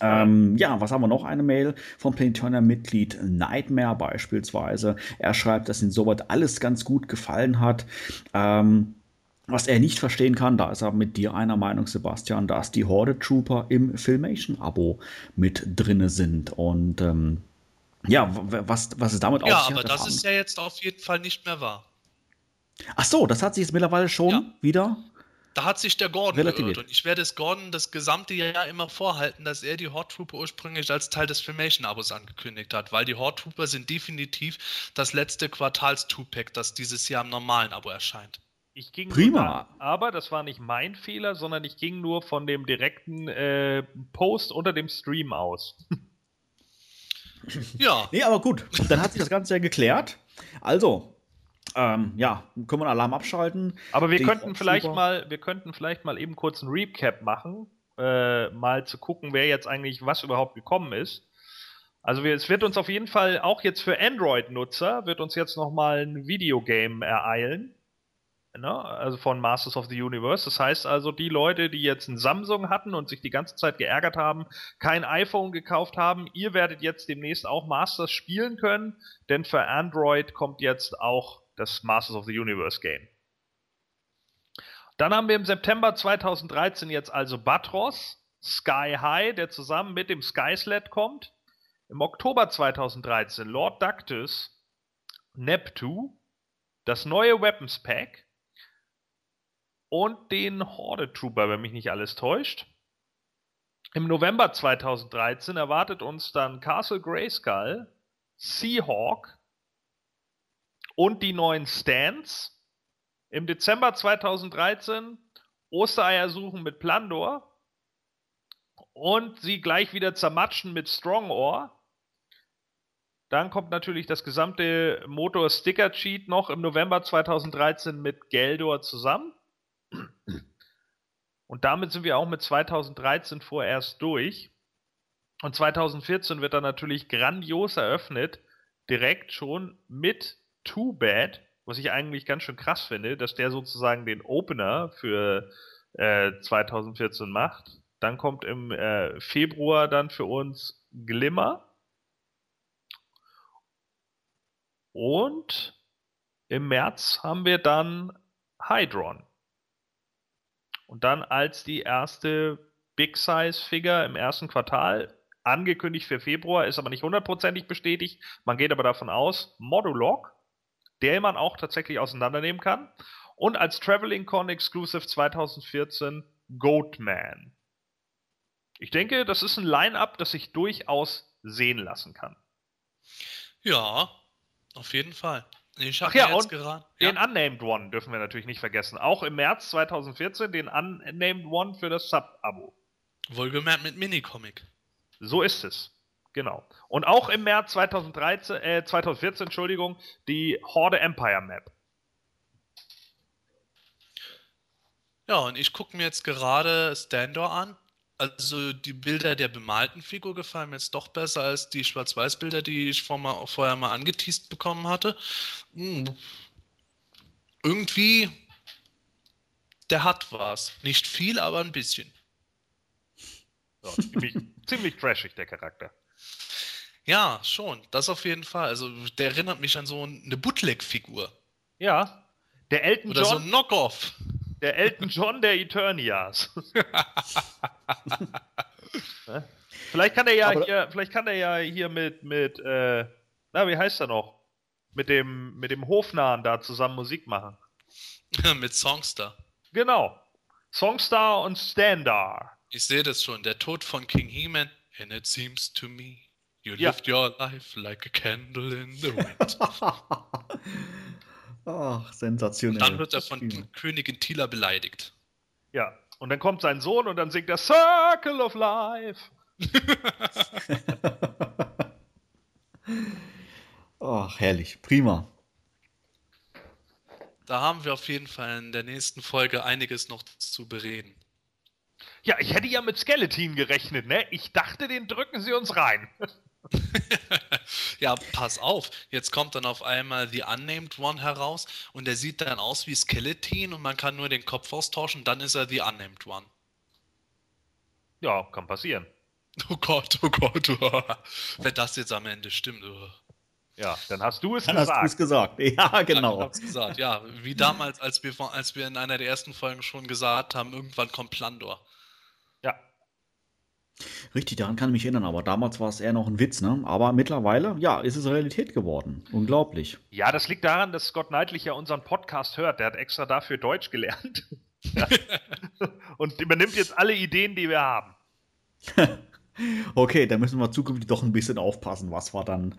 Ähm, ja, was haben wir noch? Eine Mail vom Planetonia-Mitglied Nightmare beispielsweise. Er schreibt, dass ihm soweit alles ganz gut gefallen hat. Ähm, was er nicht verstehen kann, da ist er mit dir einer Meinung, Sebastian, dass die Horde Trooper im Filmation-Abo mit drinne sind. Und ähm, Ja, was, was ist damit ja, auf? Ja, aber das ist ja jetzt auf jeden Fall nicht mehr wahr. Ach so, das hat sich jetzt mittlerweile schon ja. wieder da hat sich der Gordon Relativiert. geirrt. Und ich werde es Gordon das gesamte Jahr immer vorhalten, dass er die Horde Trooper ursprünglich als Teil des Filmation-Abos angekündigt hat, weil die Horde Trooper sind definitiv das letzte Quartals-Two-Pack, das dieses Jahr im normalen Abo erscheint. Ich ging Prima. Da, aber das war nicht mein Fehler, sondern ich ging nur von dem direkten äh, Post unter dem Stream aus. ja. Nee, aber gut. Dann hat sich das Ganze ja geklärt. Also, ähm, ja, können wir einen Alarm abschalten. Aber wir könnten vielleicht super. mal, wir könnten vielleicht mal eben kurz ein Recap machen, äh, mal zu gucken, wer jetzt eigentlich was überhaupt gekommen ist. Also wir, es wird uns auf jeden Fall auch jetzt für Android-Nutzer wird uns jetzt noch mal ein Videogame ereilen. Ne? Also von Masters of the Universe. Das heißt also, die Leute, die jetzt ein Samsung hatten und sich die ganze Zeit geärgert haben, kein iPhone gekauft haben, ihr werdet jetzt demnächst auch Masters spielen können, denn für Android kommt jetzt auch das Masters of the Universe Game. Dann haben wir im September 2013 jetzt also Batros, Sky High, der zusammen mit dem Sky Sled kommt. Im Oktober 2013 Lord Ductus, Neptu, das neue Weapons Pack und den Horde Trooper, wenn mich nicht alles täuscht. Im November 2013 erwartet uns dann Castle Grayskull, Seahawk, und die neuen Stands. Im Dezember 2013 Ostereier suchen mit Plandor und sie gleich wieder zermatschen mit Strongohr. Dann kommt natürlich das gesamte Motor-Sticker-Cheat noch im November 2013 mit Geldor zusammen. Und damit sind wir auch mit 2013 vorerst durch. Und 2014 wird dann natürlich grandios eröffnet, direkt schon mit Too Bad, was ich eigentlich ganz schön krass finde, dass der sozusagen den Opener für äh, 2014 macht. Dann kommt im äh, Februar dann für uns Glimmer. Und im März haben wir dann Hydron. Und dann als die erste Big Size Figure im ersten Quartal, angekündigt für Februar, ist aber nicht hundertprozentig bestätigt. Man geht aber davon aus, Modulog der man auch tatsächlich auseinandernehmen kann. Und als Traveling Con Exclusive 2014 Goatman. Ich denke, das ist ein Line-up, das sich durchaus sehen lassen kann. Ja, auf jeden Fall. Ich Ach ja, und gerade, ja. den Unnamed One dürfen wir natürlich nicht vergessen. Auch im März 2014 den Unnamed One für das Sub-Abo. Wohlgemerkt mit Minicomic. So ist es. Genau. Und auch im März 2013, äh, 2014, Entschuldigung, die Horde Empire Map. Ja, und ich gucke mir jetzt gerade Standor an. Also die Bilder der bemalten Figur gefallen mir jetzt doch besser als die Schwarz-Weiß-Bilder, die ich vor mal, vorher mal angeteased bekommen hatte. Hm. Irgendwie, der hat was. Nicht viel, aber ein bisschen. Ja, ziemlich, ziemlich trashig, der Charakter. Ja, schon. Das auf jeden Fall. Also der erinnert mich an so eine Bootleg-Figur. Ja. Der Elton Oder John. Oder so ein Knockoff. Der Elton John der Eternias. vielleicht kann er ja hier, vielleicht kann er ja hier mit, mit, äh, na, wie heißt er noch? Mit dem, mit dem Hofnahen da zusammen Musik machen. mit Songstar. Genau. Songstar und Standar. Ich sehe das schon. Der Tod von King He-Man. And it seems to me You ja. lived your life like a candle in the wind. Ach, sensationell. Und dann wird er von Königin Tila beleidigt. Ja, und dann kommt sein Sohn und dann singt er Circle of Life. Ach, herrlich. Prima. Da haben wir auf jeden Fall in der nächsten Folge einiges noch zu bereden. Ja, ich hätte ja mit Skeleton gerechnet, ne? Ich dachte, den drücken sie uns rein. ja, pass auf. Jetzt kommt dann auf einmal The Unnamed One heraus und der sieht dann aus wie Skeleton und man kann nur den Kopf austauschen, dann ist er The Unnamed One. Ja, kann passieren. Oh Gott, oh Gott. Oh. Wenn das jetzt am Ende stimmt. Oh. Ja, dann hast du es dann gesagt. Hast du es gesagt. Ja, genau. Ja, gesagt. ja, wie damals, als wir, als wir in einer der ersten Folgen schon gesagt haben, irgendwann kommt Plandor. Richtig, daran kann ich mich erinnern, aber damals war es eher noch ein Witz, ne? Aber mittlerweile, ja, ist es Realität geworden. Unglaublich. Ja, das liegt daran, dass Scott Knightley ja unseren Podcast hört. Der hat extra dafür Deutsch gelernt. Und übernimmt jetzt alle Ideen, die wir haben. okay, da müssen wir zukünftig doch ein bisschen aufpassen, was wir dann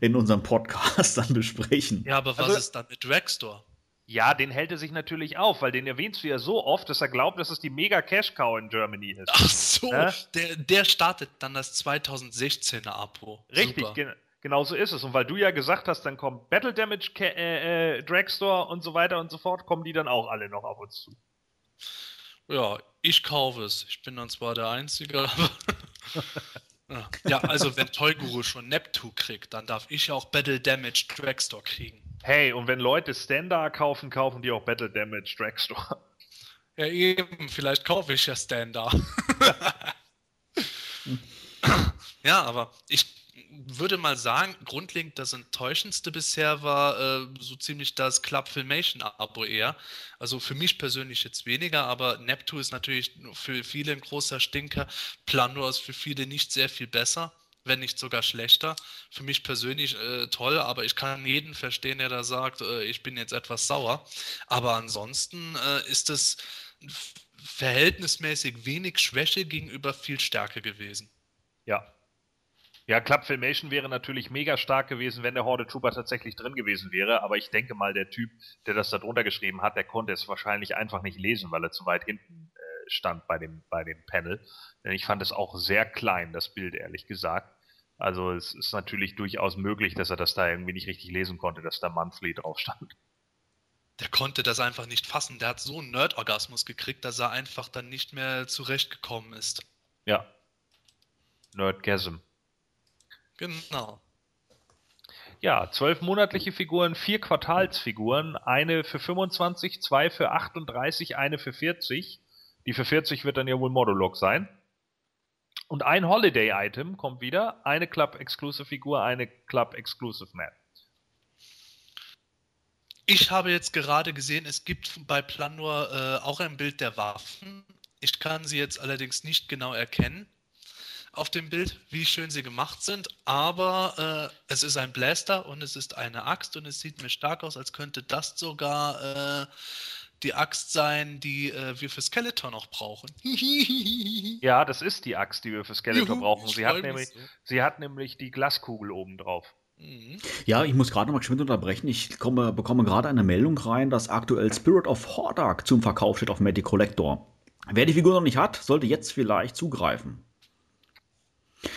in unserem Podcast dann besprechen. Ja, aber was also, ist dann mit Dragstore? Ja, den hält er sich natürlich auf, weil den erwähnst du ja so oft, dass er glaubt, dass es die mega Cash Cow in Germany ist. Ach so, ja? der, der startet dann das 2016er Abo. Richtig, gen genau so ist es. Und weil du ja gesagt hast, dann kommt Battle Damage, äh, äh, Dragstore und so weiter und so fort, kommen die dann auch alle noch auf uns zu. Ja, ich kaufe es. Ich bin dann zwar der Einzige, aber. ja, also wenn Toyguru schon Neptune kriegt, dann darf ich auch Battle Damage Dragstore kriegen. Hey, und wenn Leute Standard kaufen, kaufen die auch Battle Damage Dragstore. Ja, eben, vielleicht kaufe ich ja Standard. ja, aber ich würde mal sagen, grundlegend das Enttäuschendste bisher war äh, so ziemlich das Club Filmation Abo eher. Also für mich persönlich jetzt weniger, aber Neptune ist natürlich für viele ein großer Stinker. Planor ist für viele nicht sehr viel besser wenn nicht sogar schlechter. Für mich persönlich äh, toll, aber ich kann jeden verstehen, der da sagt, äh, ich bin jetzt etwas sauer. Aber ansonsten äh, ist es verhältnismäßig wenig Schwäche gegenüber viel Stärke gewesen. Ja. Ja, Club Filmation wäre natürlich mega stark gewesen, wenn der Horde Trooper tatsächlich drin gewesen wäre, aber ich denke mal, der Typ, der das da drunter geschrieben hat, der konnte es wahrscheinlich einfach nicht lesen, weil er zu weit hinten äh, stand bei dem, bei dem Panel. Denn ich fand es auch sehr klein, das Bild, ehrlich gesagt. Also es ist natürlich durchaus möglich, dass er das da irgendwie nicht richtig lesen konnte, dass da Monthly drauf stand. Der konnte das einfach nicht fassen. Der hat so einen Nerd-Orgasmus gekriegt, dass er einfach dann nicht mehr zurechtgekommen ist. Ja. Nerdgasm. Genau. Ja, zwölf monatliche Figuren, vier Quartalsfiguren, eine für 25, zwei für 38, eine für 40. Die für 40 wird dann ja wohl Modulog sein. Und ein Holiday-Item kommt wieder, eine Club-Exclusive-Figur, eine Club-Exclusive-Map. Ich habe jetzt gerade gesehen, es gibt bei Planor äh, auch ein Bild der Waffen. Ich kann sie jetzt allerdings nicht genau erkennen auf dem Bild, wie schön sie gemacht sind, aber äh, es ist ein Blaster und es ist eine Axt und es sieht mir stark aus, als könnte das sogar äh, die Axt sein, die äh, wir für Skeletor noch brauchen. ja, das ist die Axt, die wir für Skeletor Juhu, brauchen. Sie hat, nämlich, so. sie hat nämlich die Glaskugel oben drauf. Mhm. Ja, ich muss gerade noch mal geschwind unterbrechen. Ich komme, bekomme gerade eine Meldung rein, dass aktuell Spirit of Hordak zum Verkauf steht auf Magic Collector. Wer die Figur noch nicht hat, sollte jetzt vielleicht zugreifen.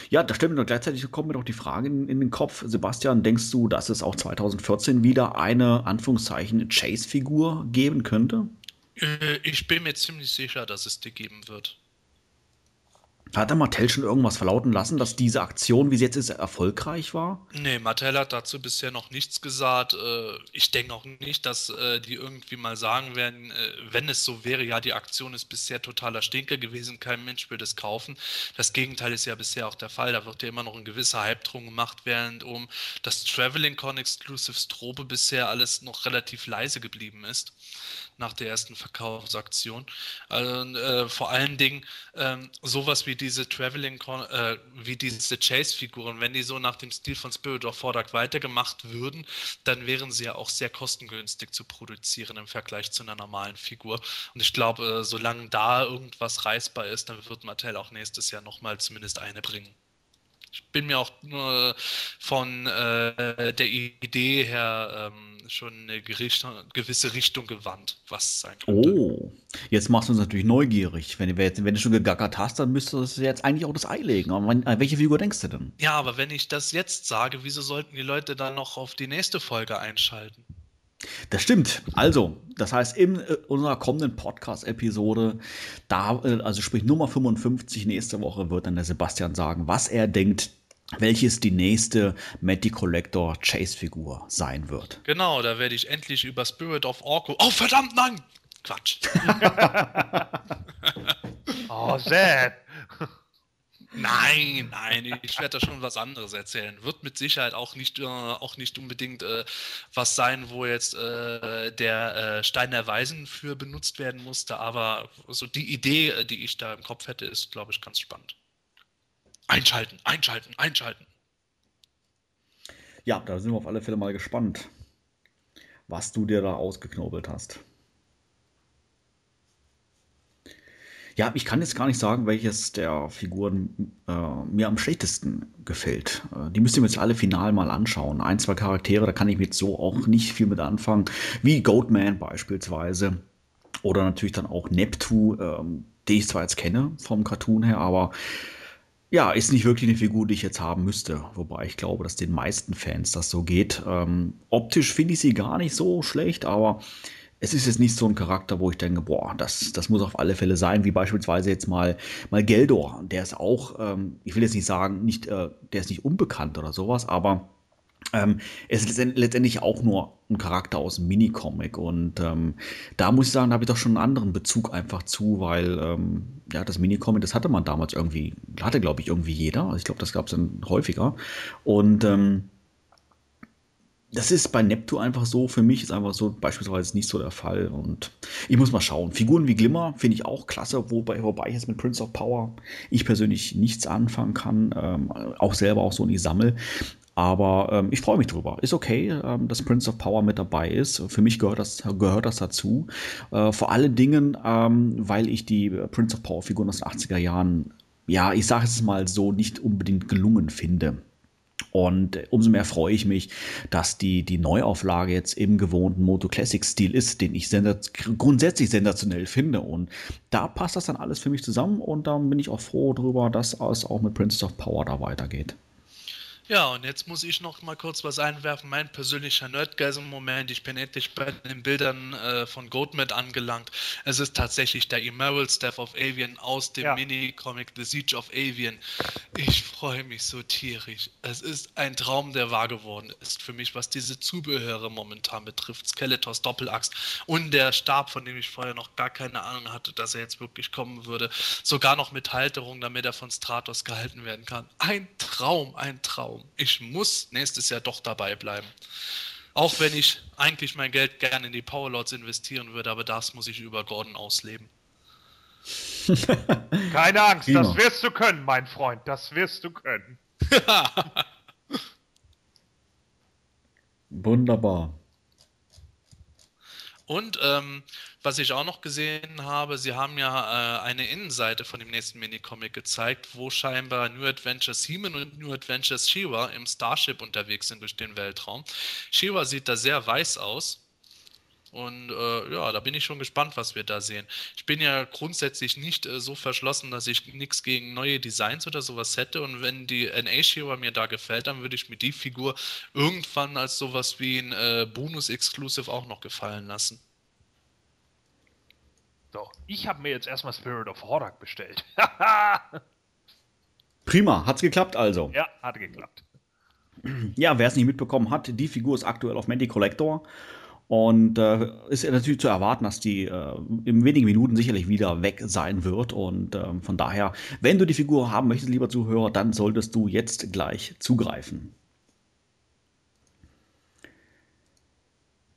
Ja, da stellt mir gleichzeitig kommt mir doch die Frage in, in, den Kopf, Sebastian, denkst du, dass es auch 2014 wieder eine Anführungszeichen Chase-Figur geben könnte? Äh, ich bin mir ziemlich sicher, dass es die geben wird. Hat der Mattel schon irgendwas verlauten lassen, dass diese Aktion, wie sie jetzt ist, erfolgreich war? Nee, Mattel hat dazu bisher noch nichts gesagt. Äh, ich denke auch nicht, dass äh, die irgendwie mal sagen werden, äh, wenn es so wäre, ja, die Aktion ist bisher totaler Stinker gewesen, kein Mensch will das kaufen. Das Gegenteil ist ja bisher auch der Fall. Da wird ja immer noch ein gewisser Hype drum gemacht, während um das Traveling Con Exclusive Strobe bisher alles noch relativ leise geblieben ist nach der ersten Verkaufsaktion. Also, äh, vor allen Dingen ähm, sowas wie diese Traveling, äh, wie diese Chase-Figuren, wenn die so nach dem Stil von Spirit of Vordark weitergemacht würden, dann wären sie ja auch sehr kostengünstig zu produzieren im Vergleich zu einer normalen Figur. Und ich glaube, äh, solange da irgendwas reißbar ist, dann wird Mattel auch nächstes Jahr nochmal zumindest eine bringen. Ich bin mir auch nur von äh, der Idee her ähm, schon eine gewisse Richtung gewandt, was sein könnte. Oh, jetzt machst du uns natürlich neugierig. Wenn, wenn du schon gegackert hast, dann müsstest du jetzt eigentlich auch das Ei legen. Aber an welche Figur denkst du denn? Ja, aber wenn ich das jetzt sage, wieso sollten die Leute dann noch auf die nächste Folge einschalten? Das stimmt. Also, das heißt, in äh, unserer kommenden Podcast-Episode, da, äh, also sprich Nummer 55 nächste Woche, wird dann der Sebastian sagen, was er denkt, welches die nächste Matty Collector Chase-Figur sein wird. Genau, da werde ich endlich über Spirit of Orko. Oh, verdammt, nein! Quatsch. oh, sad. Nein, nein, ich werde da schon was anderes erzählen. Wird mit Sicherheit auch nicht, äh, auch nicht unbedingt äh, was sein, wo jetzt äh, der äh, Stein der Weisen für benutzt werden musste, aber so die Idee, äh, die ich da im Kopf hätte, ist, glaube ich, ganz spannend. Einschalten, einschalten, einschalten. Ja, da sind wir auf alle Fälle mal gespannt, was du dir da ausgeknobelt hast. Ja, ich kann jetzt gar nicht sagen, welches der Figuren äh, mir am schlechtesten gefällt. Äh, die müsst ihr mir jetzt alle final mal anschauen. Ein, zwei Charaktere, da kann ich mit so auch nicht viel mit anfangen, wie Goatman beispielsweise. Oder natürlich dann auch Neptu, ähm, den ich zwar jetzt kenne vom Cartoon her, aber ja, ist nicht wirklich eine Figur, die ich jetzt haben müsste. Wobei ich glaube, dass den meisten Fans das so geht. Ähm, optisch finde ich sie gar nicht so schlecht, aber es ist jetzt nicht so ein Charakter, wo ich denke, boah, das, das muss auf alle Fälle sein, wie beispielsweise jetzt mal, mal Geldor. Der ist auch, ähm, ich will jetzt nicht sagen, nicht, äh, der ist nicht unbekannt oder sowas, aber ähm, es ist letztendlich auch nur ein Charakter aus einem Minicomic und ähm, da muss ich sagen, da habe ich doch schon einen anderen Bezug einfach zu, weil ähm, ja, das Minicomic, das hatte man damals irgendwie, hatte glaube ich irgendwie jeder, also ich glaube, das gab es dann häufiger und ähm, das ist bei Neptun einfach so, für mich ist einfach so beispielsweise nicht so der Fall. Und ich muss mal schauen. Figuren wie Glimmer finde ich auch klasse, wobei, wobei ich jetzt mit Prince of Power ich persönlich nichts anfangen kann, ähm, auch selber auch so nicht sammle. Aber ähm, ich freue mich drüber. Ist okay, ähm, dass Prince of Power mit dabei ist. Für mich gehört das, gehört das dazu. Äh, vor allen Dingen, ähm, weil ich die Prince of Power Figuren aus den 80er Jahren, ja, ich sage es mal so, nicht unbedingt gelungen finde. Und umso mehr freue ich mich, dass die, die Neuauflage jetzt im gewohnten Moto Classic Stil ist, den ich sensaz grundsätzlich sensationell finde. Und da passt das dann alles für mich zusammen und dann bin ich auch froh darüber, dass es auch mit Princess of Power da weitergeht. Ja, und jetzt muss ich noch mal kurz was einwerfen. Mein persönlicher Nerdgasm-Moment. Ich bin endlich bei den Bildern äh, von Goatman angelangt. Es ist tatsächlich der Emerald Staff of Avian aus dem ja. Mini-Comic The Siege of Avian. Ich freue mich so tierisch. Es ist ein Traum, der wahr geworden ist für mich, was diese Zubehöre momentan betrifft. Skeletors Doppelaxt und der Stab, von dem ich vorher noch gar keine Ahnung hatte, dass er jetzt wirklich kommen würde. Sogar noch mit Halterung, damit er von Stratos gehalten werden kann. Ein Traum, ein Traum. Ich muss nächstes Jahr doch dabei bleiben. Auch wenn ich eigentlich mein Geld gerne in die Powerlords investieren würde, aber das muss ich über Gordon ausleben. Keine Angst, Prima. das wirst du können, mein Freund. Das wirst du können. Wunderbar. Und ähm, was ich auch noch gesehen habe, sie haben ja äh, eine Innenseite von dem nächsten Minicomic gezeigt, wo scheinbar New Adventures Heeman und New Adventures Shiva im Starship unterwegs sind durch den Weltraum. Shiva sieht da sehr weiß aus. Und äh, ja, da bin ich schon gespannt, was wir da sehen. Ich bin ja grundsätzlich nicht äh, so verschlossen, dass ich nichts gegen neue Designs oder sowas hätte. Und wenn die NA Shiva mir da gefällt, dann würde ich mir die Figur irgendwann als sowas wie ein äh, Bonus-Exclusive auch noch gefallen lassen. So, ich habe mir jetzt erstmal Spirit of Hordak bestellt. Prima, hat's geklappt also? Ja, hat geklappt. Ja, wer es nicht mitbekommen hat, die Figur ist aktuell auf Mandy Collector und äh, ist natürlich zu erwarten, dass die äh, in wenigen Minuten sicherlich wieder weg sein wird. Und äh, von daher, wenn du die Figur haben möchtest, lieber Zuhörer, dann solltest du jetzt gleich zugreifen.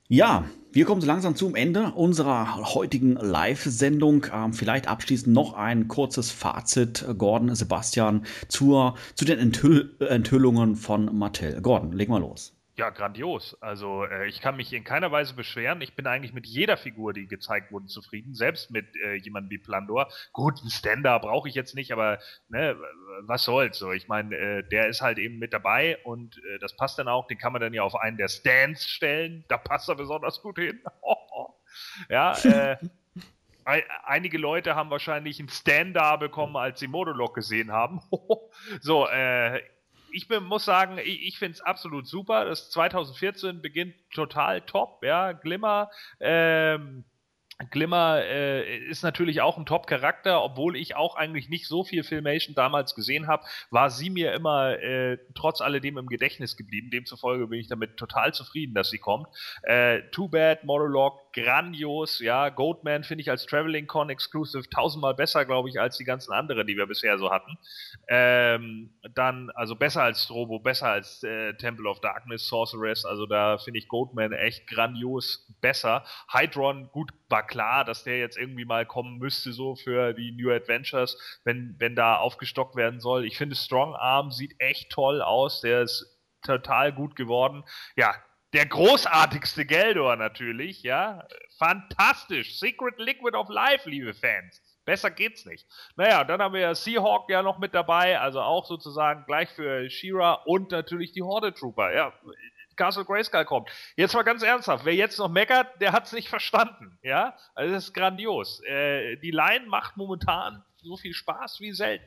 Ja, wir kommen so langsam zum Ende unserer heutigen Live-Sendung. Ähm, vielleicht abschließend noch ein kurzes Fazit, Gordon, Sebastian, zur, zu den Enthüll Enthüllungen von Mattel. Gordon, leg mal los. Ja, grandios. Also äh, ich kann mich in keiner Weise beschweren. Ich bin eigentlich mit jeder Figur, die gezeigt wurde, zufrieden. Selbst mit äh, jemandem wie Plandor. Gut, einen Ständer brauche ich jetzt nicht, aber ne, was soll's. So, ich meine, äh, der ist halt eben mit dabei und äh, das passt dann auch. Den kann man dann ja auf einen der Stands stellen. Da passt er besonders gut hin. ja, äh, einige Leute haben wahrscheinlich einen Stand da bekommen, als sie Modulok gesehen haben. so, äh, ich bin, muss sagen, ich, ich finde es absolut super. Das 2014 beginnt total top, ja. Glimmer, ähm, Glimmer äh, ist natürlich auch ein Top-Charakter, obwohl ich auch eigentlich nicht so viel Filmation damals gesehen habe, war sie mir immer äh, trotz alledem im Gedächtnis geblieben. Demzufolge bin ich damit total zufrieden, dass sie kommt. Äh, Too Bad, Monologue grandios. Ja, Goatman finde ich als Traveling Con Exclusive tausendmal besser, glaube ich, als die ganzen anderen, die wir bisher so hatten. Ähm, dann, also besser als Strobo, besser als äh, Temple of Darkness, Sorceress. Also da finde ich Goatman echt grandios besser. Hydron, gut, war klar, dass der jetzt irgendwie mal kommen müsste, so für die New Adventures, wenn, wenn da aufgestockt werden soll. Ich finde Strong Arm sieht echt toll aus. Der ist total gut geworden. Ja, der großartigste Geldor natürlich, ja. Fantastisch. Secret Liquid of Life, liebe Fans. Besser geht's nicht. Naja, dann haben wir ja Seahawk ja noch mit dabei, also auch sozusagen gleich für Shira und natürlich die Horde Trooper. Ja, Castle Grayskull kommt. Jetzt mal ganz ernsthaft, wer jetzt noch meckert, der hat's nicht verstanden. Ja, also das ist grandios. Äh, die Line macht momentan so viel Spaß wie selten.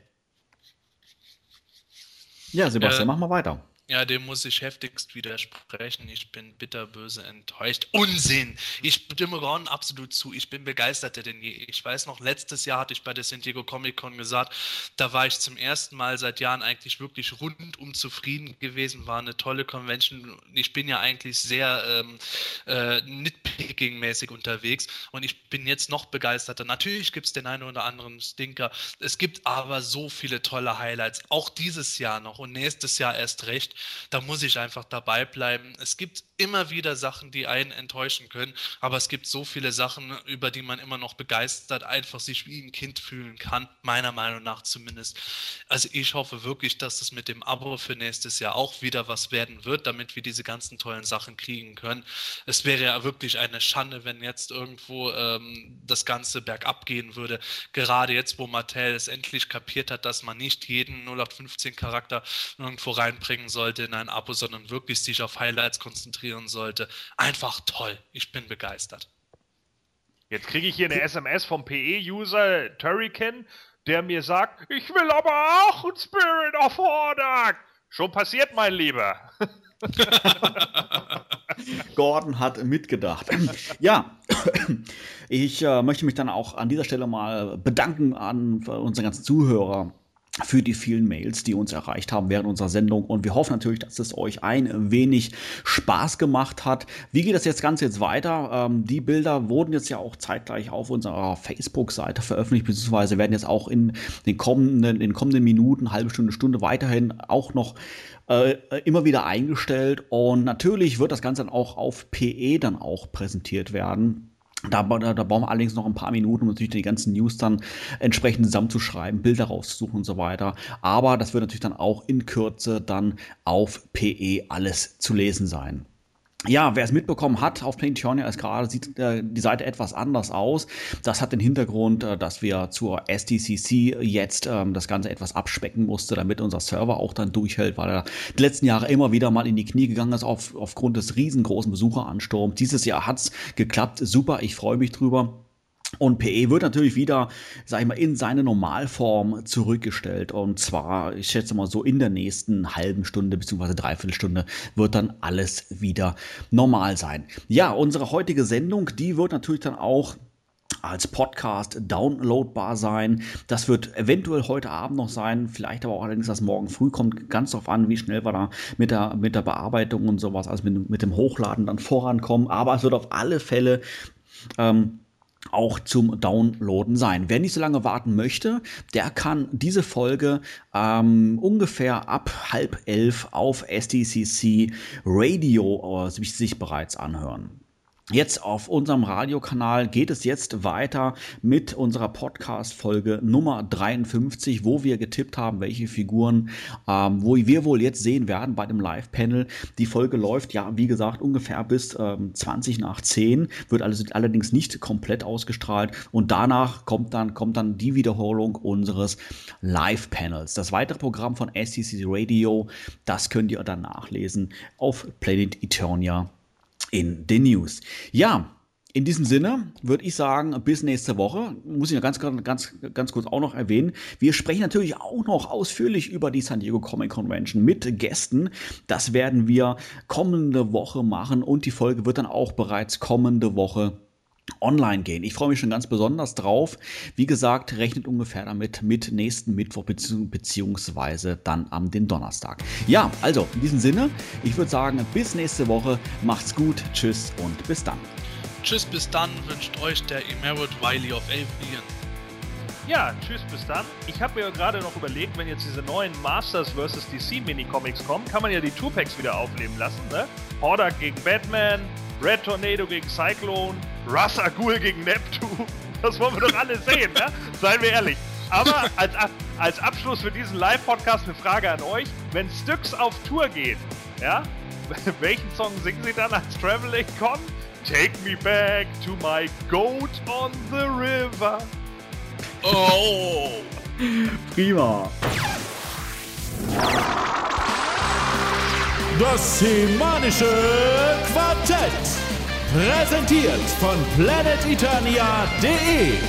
Ja, Sebastian, äh, mach mal weiter. Ja, dem muss ich heftigst widersprechen. Ich bin bitterböse enttäuscht. Unsinn! Ich stimme Ron absolut zu. Ich bin begeisterter denn je. Ich weiß noch, letztes Jahr hatte ich bei der San Diego Comic Con gesagt, da war ich zum ersten Mal seit Jahren eigentlich wirklich rundum zufrieden gewesen. War eine tolle Convention. Ich bin ja eigentlich sehr ähm, äh, nitpicking-mäßig unterwegs und ich bin jetzt noch begeisterter. Natürlich gibt es den einen oder anderen Stinker. Es gibt aber so viele tolle Highlights. Auch dieses Jahr noch und nächstes Jahr erst recht. Da muss ich einfach dabei bleiben. Es gibt immer wieder Sachen, die einen enttäuschen können, aber es gibt so viele Sachen, über die man immer noch begeistert einfach sich wie ein Kind fühlen kann, meiner Meinung nach zumindest. Also ich hoffe wirklich, dass es mit dem Abo für nächstes Jahr auch wieder was werden wird, damit wir diese ganzen tollen Sachen kriegen können. Es wäre ja wirklich eine Schande, wenn jetzt irgendwo ähm, das Ganze bergab gehen würde. Gerade jetzt, wo Mattel es endlich kapiert hat, dass man nicht jeden 0815 Charakter irgendwo reinbringen soll sollte in ein Abo, sondern wirklich sich auf Highlights konzentrieren sollte. Einfach toll. Ich bin begeistert. Jetzt kriege ich hier eine SMS vom PE-User Turrican, der mir sagt, ich will aber auch ein Spirit of Hordak. Schon passiert, mein Lieber. Gordon hat mitgedacht. Ja, ich äh, möchte mich dann auch an dieser Stelle mal bedanken an unsere ganzen Zuhörer für die vielen Mails, die uns erreicht haben während unserer Sendung. Und wir hoffen natürlich, dass es euch ein wenig Spaß gemacht hat. Wie geht das jetzt Ganze jetzt weiter? Ähm, die Bilder wurden jetzt ja auch zeitgleich auf unserer Facebook-Seite veröffentlicht, beziehungsweise werden jetzt auch in den kommenden, in den kommenden Minuten, halbe Stunde, Stunde weiterhin auch noch äh, immer wieder eingestellt. Und natürlich wird das Ganze dann auch auf PE dann auch präsentiert werden. Da, da, da brauchen wir allerdings noch ein paar Minuten, um natürlich die ganzen News dann entsprechend zusammenzuschreiben, Bilder rauszusuchen und so weiter. Aber das wird natürlich dann auch in Kürze dann auf PE alles zu lesen sein. Ja, wer es mitbekommen hat, auf Planetonia ist gerade sieht äh, die Seite etwas anders aus. Das hat den Hintergrund, äh, dass wir zur SDCC jetzt ähm, das Ganze etwas abspecken musste, damit unser Server auch dann durchhält, weil er die letzten Jahre immer wieder mal in die Knie gegangen ist auf, aufgrund des riesengroßen Besucheransturms. Dieses Jahr hat's geklappt, super, ich freue mich drüber. Und PE wird natürlich wieder, sag ich mal, in seine Normalform zurückgestellt. Und zwar, ich schätze mal so in der nächsten halben Stunde bzw. Dreiviertelstunde wird dann alles wieder normal sein. Ja, unsere heutige Sendung, die wird natürlich dann auch als Podcast downloadbar sein. Das wird eventuell heute Abend noch sein, vielleicht aber auch allerdings das morgen früh. Kommt ganz darauf an, wie schnell wir da mit der, mit der Bearbeitung und sowas, also mit, mit dem Hochladen dann vorankommen. Aber es wird auf alle Fälle ähm, auch zum Downloaden sein. Wer nicht so lange warten möchte, der kann diese Folge ähm, ungefähr ab halb elf auf SDCC Radio äh, sich bereits anhören. Jetzt auf unserem Radiokanal geht es jetzt weiter mit unserer Podcast-Folge Nummer 53, wo wir getippt haben, welche Figuren, ähm, wo wir wohl jetzt sehen werden bei dem Live-Panel. Die Folge läuft ja, wie gesagt, ungefähr bis ähm, 20 nach 10, wird also allerdings nicht komplett ausgestrahlt und danach kommt dann, kommt dann die Wiederholung unseres Live-Panels. Das weitere Programm von STC Radio, das könnt ihr dann nachlesen auf Planet Eternia in den News. Ja, in diesem Sinne würde ich sagen, bis nächste Woche. Muss ich ganz, ganz, ganz kurz auch noch erwähnen. Wir sprechen natürlich auch noch ausführlich über die San Diego Comic Convention mit Gästen. Das werden wir kommende Woche machen und die Folge wird dann auch bereits kommende Woche online gehen. Ich freue mich schon ganz besonders drauf. Wie gesagt, rechnet ungefähr damit mit nächsten Mittwoch beziehungsweise dann am den Donnerstag. Ja, also in diesem Sinne, ich würde sagen, bis nächste Woche. Macht's gut, tschüss und bis dann. Tschüss, bis dann, wünscht euch der Emerald Wiley of Avian. Ja, tschüss, bis dann. Ich habe mir gerade noch überlegt, wenn jetzt diese neuen Masters vs. DC Mini-Comics kommen, kann man ja die Two-Packs wieder aufleben lassen, ne? Hordak gegen Batman, Red Tornado gegen Cyclone, Ra's al Ghul gegen Neptune. Das wollen wir doch alle sehen, ne? Seien wir ehrlich. Aber als, als Abschluss für diesen Live-Podcast eine Frage an euch. Wenn Styx auf Tour geht, ja, welchen Song singen sie dann als Traveling Con? Take me back to my goat on the river. Oh! Prima. Das semanische Quartett. Präsentiert von planeteternia.de.